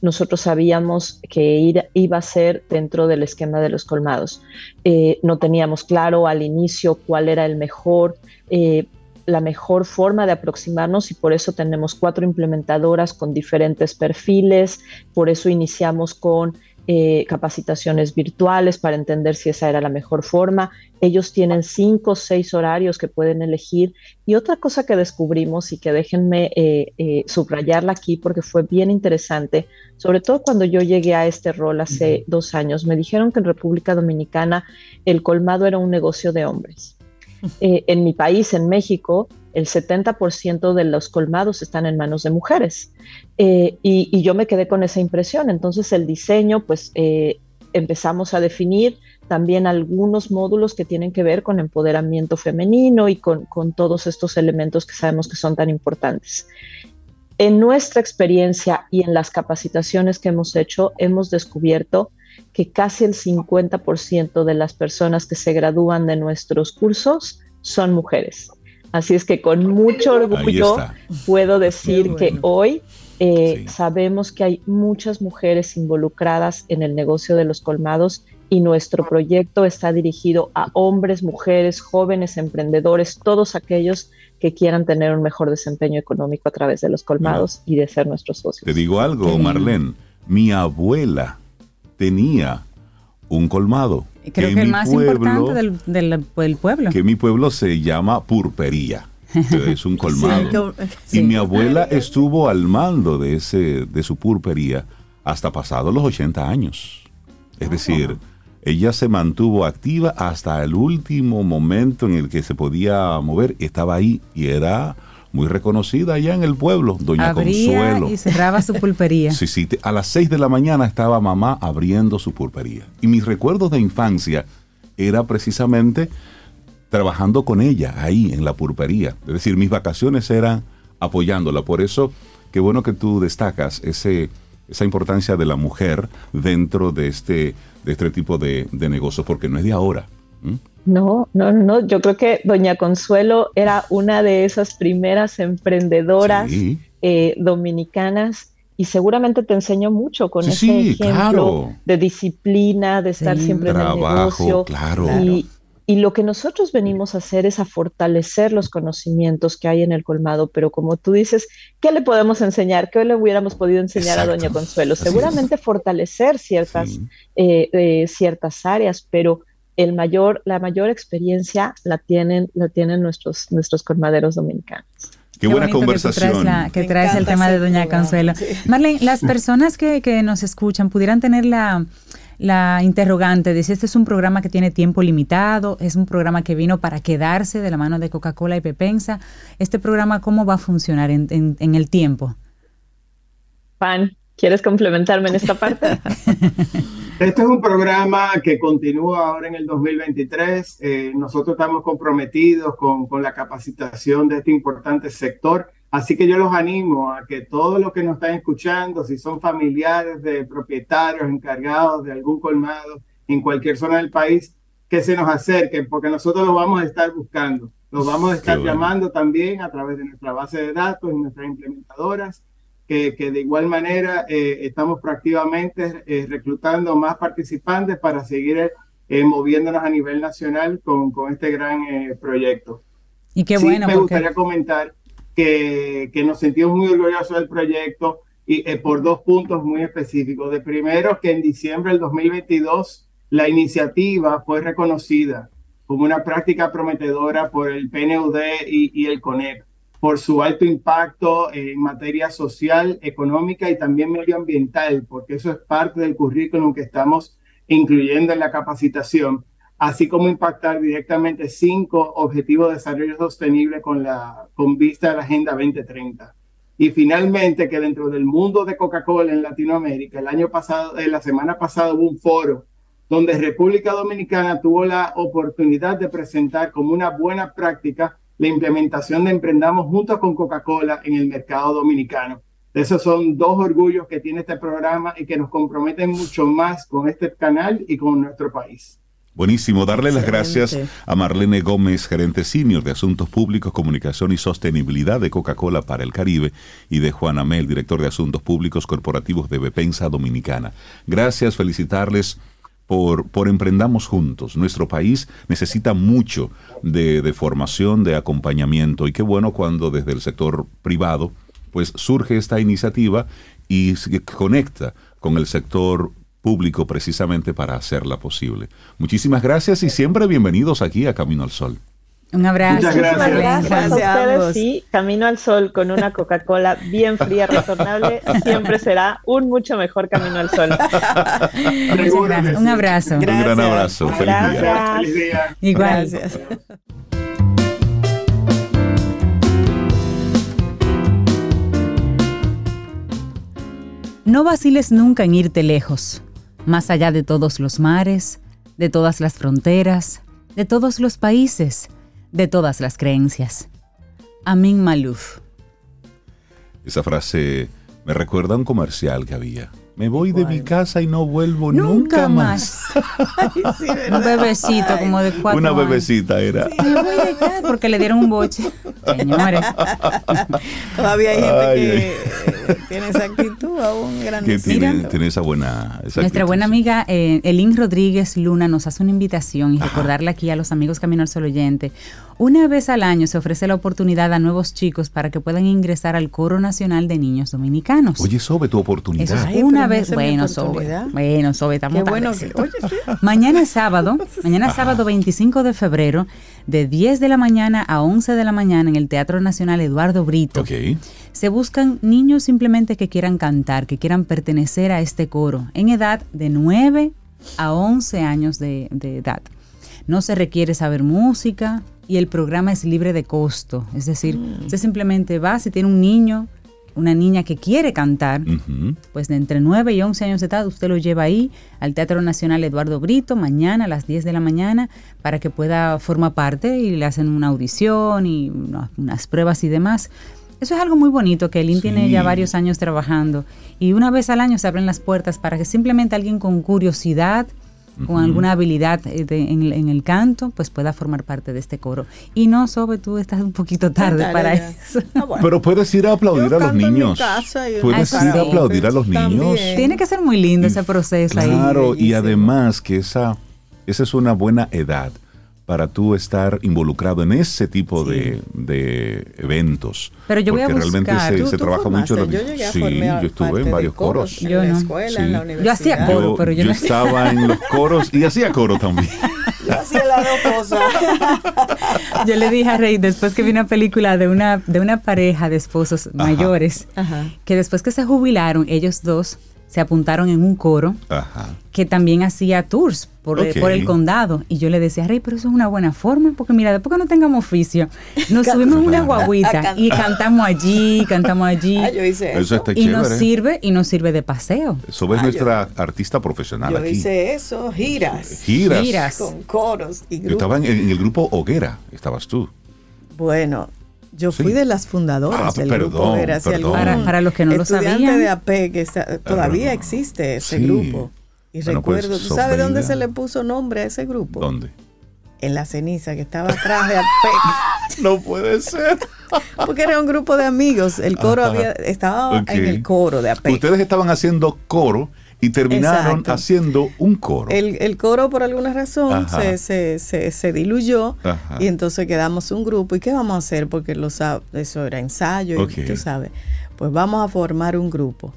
nosotros sabíamos que iba a ser dentro del esquema de los colmados. Eh, no teníamos claro al inicio cuál era el mejor. Eh, la mejor forma de aproximarnos y por eso tenemos cuatro implementadoras con diferentes perfiles, por eso iniciamos con eh, capacitaciones virtuales para entender si esa era la mejor forma. Ellos tienen cinco o seis horarios que pueden elegir. Y otra cosa que descubrimos y que déjenme eh, eh, subrayarla aquí porque fue bien interesante, sobre todo cuando yo llegué a este rol hace dos años, me dijeron que en República Dominicana el colmado era un negocio de hombres. En mi país, en México, el 70% de los colmados están en manos de mujeres. Eh, y, yo me quedé con esa impresión. Entonces el diseño, pues eh, empezamos a definir también algunos módulos que tienen que ver con empoderamiento femenino y con, con todos estos elementos que sabemos que son tan importantes. En nuestra experiencia y en las capacitaciones que hemos hecho, hemos descubierto que casi el 50% de las personas que se gradúan de nuestros cursos son mujeres. Así es que con mucho orgullo puedo decir que hoy eh, sabemos que hay muchas mujeres involucradas en el negocio de los colmados y nuestro proyecto está dirigido a hombres, mujeres, jóvenes, emprendedores, todos aquellos que quieran tener un mejor desempeño económico a través de los colmados y de ser nuestros socios. Te digo algo, Marlene, mi abuela tenía un colmado. Creo que, el más importante del, pueblo. Que mi pueblo se llama Purpería. Es un colmado. y mi abuela estuvo al mando de, ese, de su purpería hasta pasados los 80 años. Es decir, ella se mantuvo activa hasta el último momento en el que se podía mover. Estaba ahí y era muy reconocida allá en el pueblo, Doña Consuelo. Y cerraba su pulpería. sí, sí, a las 6 de la mañana estaba mamá abriendo su pulpería. Y mis recuerdos de infancia era precisamente trabajando con ella ahí en la pulpería. Es decir, mis vacaciones eran apoyándola. Por eso, qué bueno que tú destacas ese, esa importancia de la mujer dentro de este, de este tipo de, de negocios, porque no es de ahora. No, no, no. Yo creo que Doña Consuelo era una de esas primeras emprendedoras eh, dominicanas y seguramente te enseñó mucho con ese ejemplo de disciplina, de estar siempre en el negocio. Y, y lo que nosotros venimos a hacer es a fortalecer los conocimientos que hay en el colmado, pero como tú dices, ¿qué le podemos enseñar? ¿Qué le hubiéramos podido enseñar a Doña Consuelo? Seguramente fortalecer ciertas, eh, eh, ciertas áreas, pero el mayor, la mayor experiencia la tienen, la tienen nuestros, nuestros colmaderos dominicanos. Qué, buena conversación. Que, traes, el tema de Doña Consuelo. Marlene, las personas que, nos escuchan pudieran tener la, la interrogante de si este es un programa que tiene tiempo limitado, es un programa que vino para quedarse de la mano de Coca-Cola y Pepensa. ¿Este programa cómo va a funcionar en, en, en el tiempo? Pan, ¿quieres complementarme en esta parte? Este es un programa que continúa ahora en el 2023. Eh, nosotros estamos comprometidos con, con, la capacitación de este importante sector. Así que yo los animo a que todos los que nos están escuchando, si son familiares de propietarios encargados de algún colmado en cualquier zona del país, que se nos acerquen, porque nosotros los vamos a estar buscando. Los vamos a estar bueno. llamando también a través de nuestra base de datos y nuestras implementadoras, que, que de igual manera eh, estamos proactivamente eh, reclutando más participantes para seguir eh, moviéndonos a nivel nacional con, con este gran eh, proyecto. Y qué Sí, bueno, me porque gustaría comentar que, que nos sentimos muy orgullosos del proyecto y eh, por dos puntos muy específicos. De primero, que en diciembre del 2022 la iniciativa fue reconocida como una práctica prometedora por el PNUD y, y el CONEP por su alto impacto en materia social, económica y también medioambiental, porque eso es parte del currículum que estamos incluyendo en la capacitación así como impactar directamente cinco objetivos de desarrollo sostenible con, la, con vista a la Agenda 2030. Y finalmente, que dentro del mundo de Coca-Cola en Latinoamérica, el año pasado, eh, la semana pasada hubo un foro donde República Dominicana tuvo la oportunidad de presentar como una buena práctica la implementación de Emprendamos juntos con Coca-Cola en el mercado dominicano. Esos son dos orgullos que tiene este programa y que nos comprometen mucho más con este canal y con nuestro país. Buenísimo, darle las Excelente. gracias a Marlene Gómez, gerente senior de Asuntos Públicos, Comunicación y Sostenibilidad de Coca-Cola para el Caribe, y de Juan Amel, director de Asuntos Públicos Corporativos de Bepensa Dominicana. Gracias, felicitarles por, por Emprendamos Juntos. Nuestro país necesita mucho de, de formación, de acompañamiento, y qué bueno cuando desde el sector privado pues surge esta iniciativa y se conecta con el sector público precisamente para hacerla posible. Muchísimas gracias y siempre bienvenidos aquí a Camino al Sol. Un abrazo. Muchas gracias. Marlene. Gracias, Gracias a a ustedes ambos. y Camino al Sol con una Coca-Cola bien fría, retornable, siempre será un mucho mejor Camino al Sol. Gracias. sí. Un abrazo. Un gran Gracias. abrazo. Feliz día. Gracias. Feliz día. Igual. Gracias. No vaciles nunca en irte lejos, más allá de todos los mares, de todas las fronteras, de todos los países, de todas las creencias. Amin Maluf. Esa frase me recuerda a un comercial que había. Me voy de mi casa y no vuelvo nunca, más. Ay, sí, Un bebecito como de cuatro Una años. bebecita era. Me voy de casa porque le dieron un boche. Señores, Todavía hay gente Ay, que eh, tiene esa actitud aún Que grandecita. tiene, tiene esa buena. esa nuestra actitud, buena amiga eh, Elin Rodríguez Luna nos hace una invitación y recordarle aquí a los amigos Camino al Sol oyente. Una vez al año se ofrece la oportunidad a nuevos chicos para que puedan ingresar al Coro Nacional de Niños Dominicanos. Oye, Sobe, tu Eso oportunidad. es Ay, una vez, bueno, Sobe, oportunidad. bueno, Sobe, estamos Qué bueno que, oye, sí. Mañana es sábado, mañana es sábado 25 de febrero, de 10 de la mañana a 11 de la mañana en el Teatro Nacional Eduardo Brito. Ok. Se buscan niños simplemente que quieran cantar, que quieran pertenecer a este coro, en edad de 9 a 11 años de, de edad. No se requiere saber música y el programa es libre de costo. Es decir, usted simplemente va, si tiene un niño, una niña que quiere cantar, pues de entre 9 y 11 años de edad, usted lo lleva ahí al Teatro Nacional Eduardo Brito mañana a las 10 de la mañana para que pueda formar parte y le hacen una audición y una- unas pruebas y demás. Eso es algo muy bonito que Elin tiene Sí. ya varios años trabajando y una vez al año se abren las puertas para que simplemente alguien con curiosidad, con alguna habilidad eh, de- en, en el canto, pues pueda formar parte de este coro. Y no, Sobe, tú estás un poquito tarde para ya. eso. Ah, bueno. Pero puedes ir a aplaudir Yo a los niños. Puedes ir a aplaudir a los También. niños. Tiene que ser muy lindo ese proceso ahí. Claro, y además que esa, esa es una buena edad para tú estar involucrado en ese tipo de, de eventos. Pero yo voy a Porque realmente buscar. se, Tú- se tú trabaja mucho en la Yo llegué a Sí, yo estuve en varios coros. En Yo la no. escuela, en la universidad. Yo hacía coro. Pero yo yo no- estaba en los coros y hacía coro también. Yo hacía las dos cosas. Yo le dije a Rey, después que vi una película de una, de una pareja de esposos mayores, Ajá. que después que se jubilaron, ellos dos se apuntaron en un coro Ajá. que también hacía tours por, por el condado. Y yo le decía, Rey, pero eso es una buena forma, porque mira, después que no tengamos oficio, nos subimos en una guaguita y cantamos allí, cantamos allí. Ah, yo hice eso. Eso está y nos sirve, y nos sirve de paseo. Sobe es Ah, yo- nuestra artista profesional Yo aquí. hice eso, giras. Giras. Giras. Con coros y Yo estaba en, en el grupo Hoguera, estabas tú. Bueno, yo Sí. fui de las fundadoras Ah, del perdón, grupo perdón. algún Para- para los que no lo estudiante sabían. de AP que está- todavía existe ese Sí. grupo. Y Bueno, pues, recuerdo, ¿tú sabes dónde se le puso nombre a ese grupo? ¿Dónde? en la ceniza que estaba atrás de Apec. No puede ser. Porque era un grupo de amigos. El coro Ajá. había, estaba en el coro de Apec. Ustedes estaban haciendo coro y terminaron Exacto. haciendo un coro. El, el coro, por alguna razón, se, se, se, se diluyó Ajá. y entonces quedamos un grupo. ¿Y qué vamos a hacer? Porque lo sab- eso era ensayo, Ok. y tú sabes. Pues vamos a formar un grupo.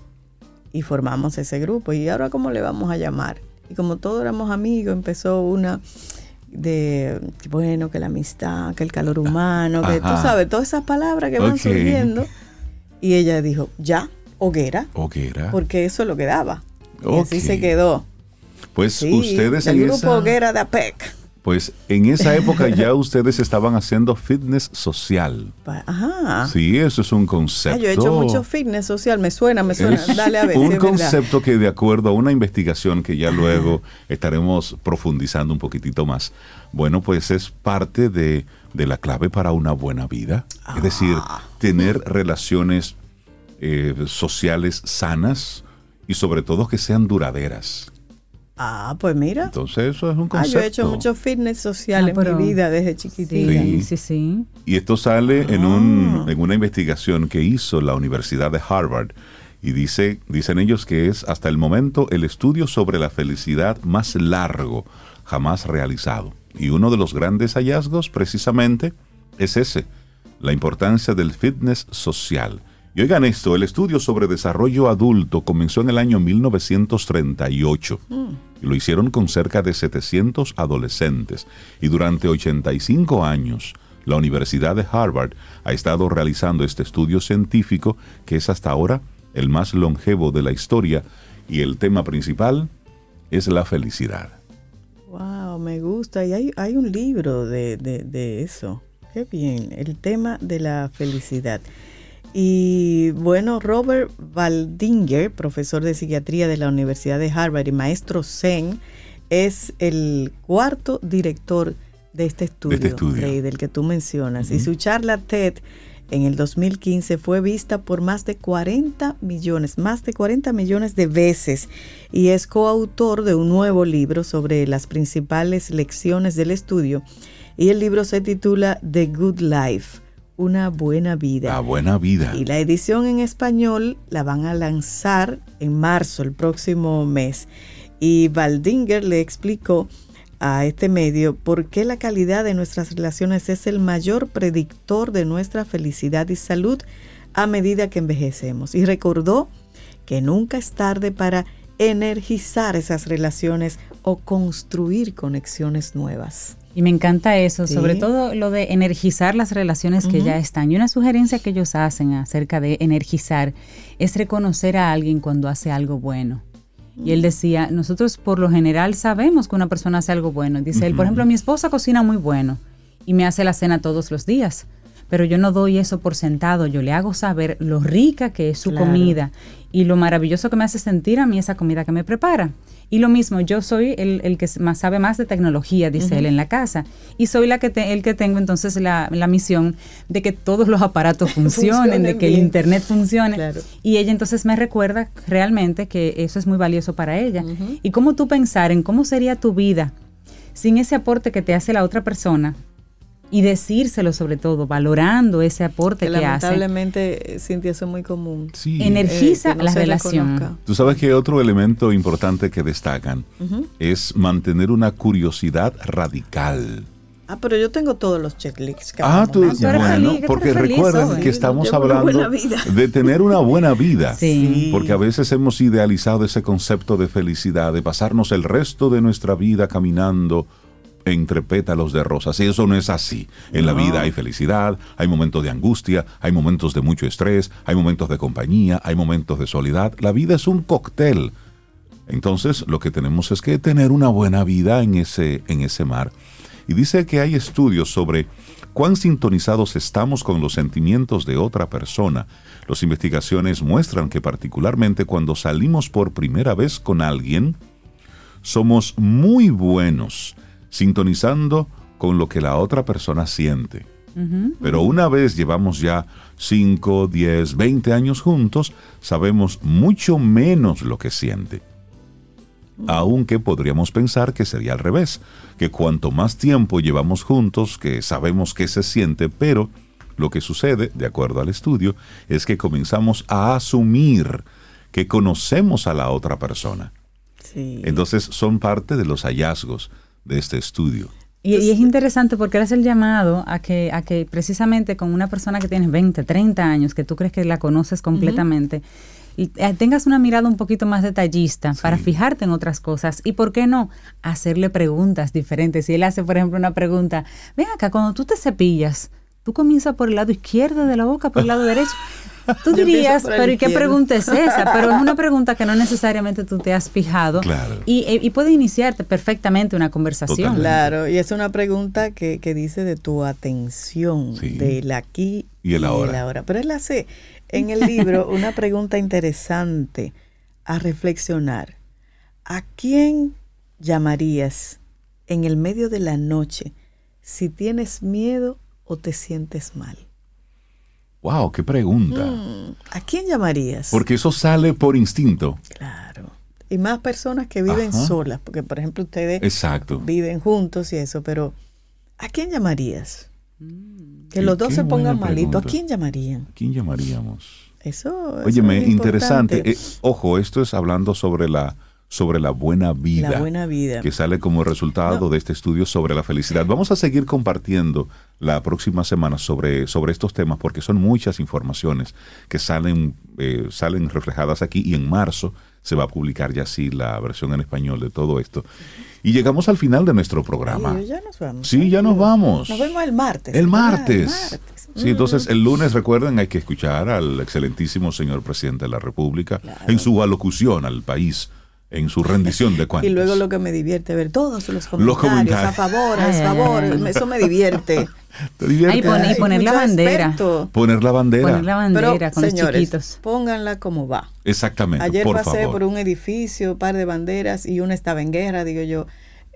Y formamos ese grupo. ¿Y ahora cómo le vamos a llamar? Y como todos éramos amigos, empezó una de, bueno, que la amistad, que el calor humano, que tú Ajá. sabes, todas esas palabras que van surgiendo. Y ella dijo, ya, hoguera, Hoguera. porque eso es lo que daba. Y así se quedó. Pues Sí, ustedes en grupo esa, Hoguera de APEC. pues en esa época ya ustedes estaban haciendo fitness social. Ajá. Sí, eso es un Ah, concepto. yo he hecho mucho fitness social, me suena, me suena. Es Dale a ver. si un verdad. concepto que de acuerdo a una investigación que ya luego estaremos profundizando un poquitito más, bueno, pues es parte de, de la clave para una buena vida. Es decir, Ah. tener relaciones eh, sociales sanas y sobre todo que sean duraderas. Ah, pues mira. Entonces eso es un Ah, concepto. yo he hecho mucho fitness social Ah, en pero- mi vida desde chiquitita. Sí, sí, sí. Y esto sale en, un, Ah. en una investigación que hizo la Universidad de Harvard. Y dice, dicen ellos que es hasta el momento el estudio sobre la felicidad más largo jamás realizado. Y uno de los grandes hallazgos precisamente es ese, la importancia del fitness social. Y oigan esto, el estudio sobre desarrollo adulto comenzó en el año 1938. Y lo hicieron con cerca de 700 adolescentes. Y durante 85 años, la Universidad de Harvard ha estado realizando este estudio científico que es hasta ahora el más longevo de la historia. Y el tema principal es la felicidad. Wow, me gusta. Y hay, hay un libro de, de- de eso. Qué bien. El tema de la felicidad. Y bueno, Robert Waldinger, profesor de psiquiatría de la Universidad de Harvard y maestro Zen, es el cuarto director de este estudio, este estudio. Rey, del que tú mencionas. Y su charla TED en el 2015 fue vista por más de 40 millones, más de 40 millones de veces y es coautor de un nuevo libro sobre las principales lecciones del estudio y el libro se titula The Good Life, una buena vida. La buena vida. Y la edición en español la van a lanzar en marzo, el próximo mes. Y Baldinger le explicó a este medio por qué la calidad de nuestras relaciones es el mayor predictor de nuestra felicidad y salud a medida que envejecemos. Y recordó que nunca es tarde para energizar esas relaciones o construir conexiones nuevas. Y me encanta eso, Sí. sobre todo lo de energizar las relaciones que ya están. Y una sugerencia que ellos hacen acerca de energizar es reconocer a alguien cuando hace algo bueno. Y él decía, nosotros por lo general sabemos que una persona hace algo bueno. Dice él, por ejemplo, mi esposa cocina muy bueno y me hace la cena todos los días. Pero yo no doy eso por sentado, yo le hago saber lo rica que es su Claro. comida y lo maravilloso que me hace sentir a mí esa comida que me prepara. Y lo mismo, yo soy el, el que más sabe más de tecnología, dice él, en la casa. Y soy la que te- el que tengo entonces la, la misión de que todos los aparatos funcionen, de que el internet funcione. Claro. Y ella entonces me recuerda realmente que eso es muy valioso para ella. Y cómo tú pensar en cómo sería tu vida sin ese aporte que te hace la otra persona y decírselo sobre todo, valorando ese aporte Que que, hace. lamentablemente, eh, Cintia, eso es muy común. Sí. Energiza Eh, no la relación. reconozca. Tú sabes que otro elemento importante que destacan es mantener una curiosidad radical. Ah, pero yo tengo todos los checklists. que Ah, tú, eres bueno, feliz, tú porque feliz recuerden que estamos hablando de tener una buena vida. Sí. Porque a veces hemos idealizado ese concepto de felicidad, de pasarnos el resto de nuestra vida caminando entre pétalos de rosas. Y eso no es así. En la vida hay felicidad, hay momentos de angustia, hay momentos de mucho estrés, hay momentos de compañía, hay momentos de soledad. La vida es un cóctel. Entonces, lo que tenemos es que tener una buena vida en ese, en ese mar. Y dice que hay estudios sobre cuán sintonizados estamos con los sentimientos de otra persona. Las investigaciones muestran que particularmente cuando salimos por primera vez con alguien, somos muy buenos sintonizando con lo que la otra persona siente. Pero una vez llevamos ya 5, 10, 20 años juntos, sabemos mucho menos lo que siente. Aunque podríamos pensar que sería al revés, que cuanto más tiempo llevamos juntos, que sabemos qué se siente, pero lo que sucede, de acuerdo al estudio, es que comenzamos a asumir que conocemos a la otra persona. Sí. Entonces son parte de los hallazgos de este estudio. Y, y es interesante porque él hace el llamado a que, a que precisamente con una persona que tienes 20, 30 años, que tú crees que la conoces completamente, y, eh, tengas una mirada un poquito más detallista para fijarte en otras cosas. Y por qué no hacerle preguntas diferentes. Si él hace, por ejemplo, una pregunta, ven acá, cuando tú te cepillas, tú comienzas por el lado izquierdo de la boca, por el lado derecho. Tú dirías, pero ¿y qué izquierdo". pregunta es esa? Pero es una pregunta que no necesariamente tú te has fijado. Claro. Y, y puede iniciarte perfectamente una conversación. Totalmente. Claro, y es una pregunta que, que dice de tu atención, Sí. del aquí Y el ahora. Pero él hace en el libro una pregunta interesante a reflexionar. ¿A quién llamarías en el medio de la noche si tienes miedo o te sientes mal? ¡Wow! ¡Qué pregunta! Mm, ¿A quién llamarías? Porque eso sale por instinto. Claro. Y más personas que viven Ajá. solas, porque por ejemplo ustedes Exacto. viven juntos y eso, pero ¿a quién llamarías? Que Qué- los dos se pongan malitos. ¿A quién llamarían? ¿A quién llamaríamos? Eso, eso Óyeme, es interesante. Eh, ojo, esto es hablando sobre la, sobre la buena vida. La buena vida. Que sale como resultado No. de este estudio sobre la felicidad. Vamos a seguir compartiendo la próxima semana sobre, sobre estos temas porque son muchas informaciones que salen, eh, salen reflejadas aquí y en marzo se va a publicar ya sí la versión en español de todo esto. Y llegamos al final de nuestro programa. Ay, ya nos vamos. Sí, ya nos vamos. Nos vemos el martes. El martes. martes. Sí, entonces el lunes, recuerden, hay que escuchar al excelentísimo señor presidente de la República en su alocución al país, en su rendición de Y cuentas. luego lo que me divierte ver todos los comentarios, comentarios. a favor, a favor, eso me divierte. ¿Te divierte? Ahí pone- y poner la bandera. Poner la bandera. Poner la bandera Pero, con señores, los chiquitos. pónganla como va. Exactamente, Ayer por pasé favor. por un edificio, par de banderas y una estaba en guerra, digo yo.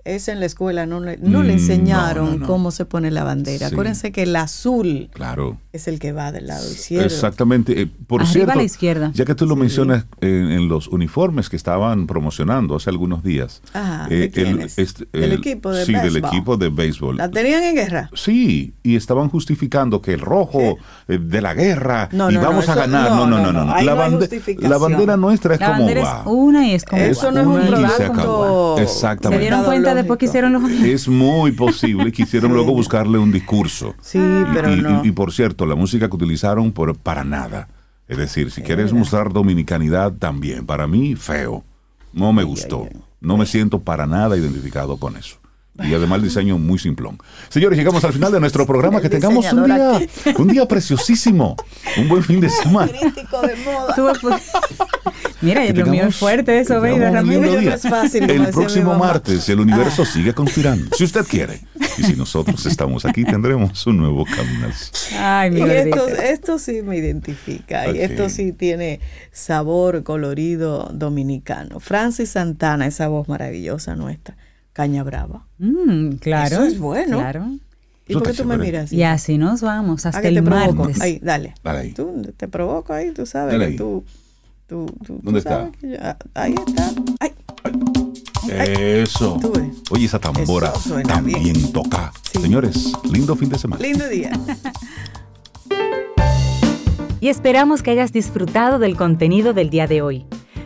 Eso en la escuela no le, no le Mm, enseñaron no, no, no. cómo se pone la bandera. Sí. Acuérdense que el azul Claro. es el que va del lado izquierdo. Exactamente. Eh, por Arriba cierto, a la izquierda. ya que tú lo mencionas eh, en los uniformes que estaban promocionando hace algunos días. Ajá, eh, ¿de este, Del el- equipo de Sí, del béisbol. equipo de béisbol. ¿La tenían en guerra? Sí, y estaban justificando que el rojo eh, de la guerra No, y no, no, vamos a eso- ganar. no, No, no, no, La, no hay bande- justificación. la bandera nuestra es La como bandera va. es una y es como Eso va. no es un producto. Exactamente. Se dieron cuenta después los Es muy posible. Quisieron luego buscarle un discurso. Sí. Y- pero y, no. y- y por cierto, la música que utilizaron por, para nada. Es decir, si quieres mostrar dominicanidad también, para mí feo. No me gustó. No me siento para nada identificado con eso. Y además el diseño muy simplón. Señores, llegamos al final de nuestro programa. Que tengamos un día, un día preciosísimo. Un buen fin de semana. Crítico de moda. Mira, Que lo mío es fuerte eso, Ramírez. es fácil, El próximo martes el universo sigue conspirando. Si usted quiere. Y si nosotros estamos aquí, tendremos un nuevo camino. Ay, mi Y esto, esto sí me identifica Ok. y esto sí tiene sabor colorido dominicano. Francis Santana, esa voz maravillosa nuestra, Caña Brava. Mm, claro. Eso es bueno. Claro. ¿Y por qué tú me miras así? Y así nos vamos Ah, hasta que el te provoco. martes. Ahí, dale. Dale ahí. Tú te provoco ahí, tú sabes Dale que ahí. tú, tú, tú, tú ¿Dónde está? yo- ah, ahí está. Ay, Eso. Tú ves. Oye, esa tambora también bien. toca. Sí. Señores, lindo fin de semana. lindo día. y esperamos que hayas disfrutado del contenido del día de hoy.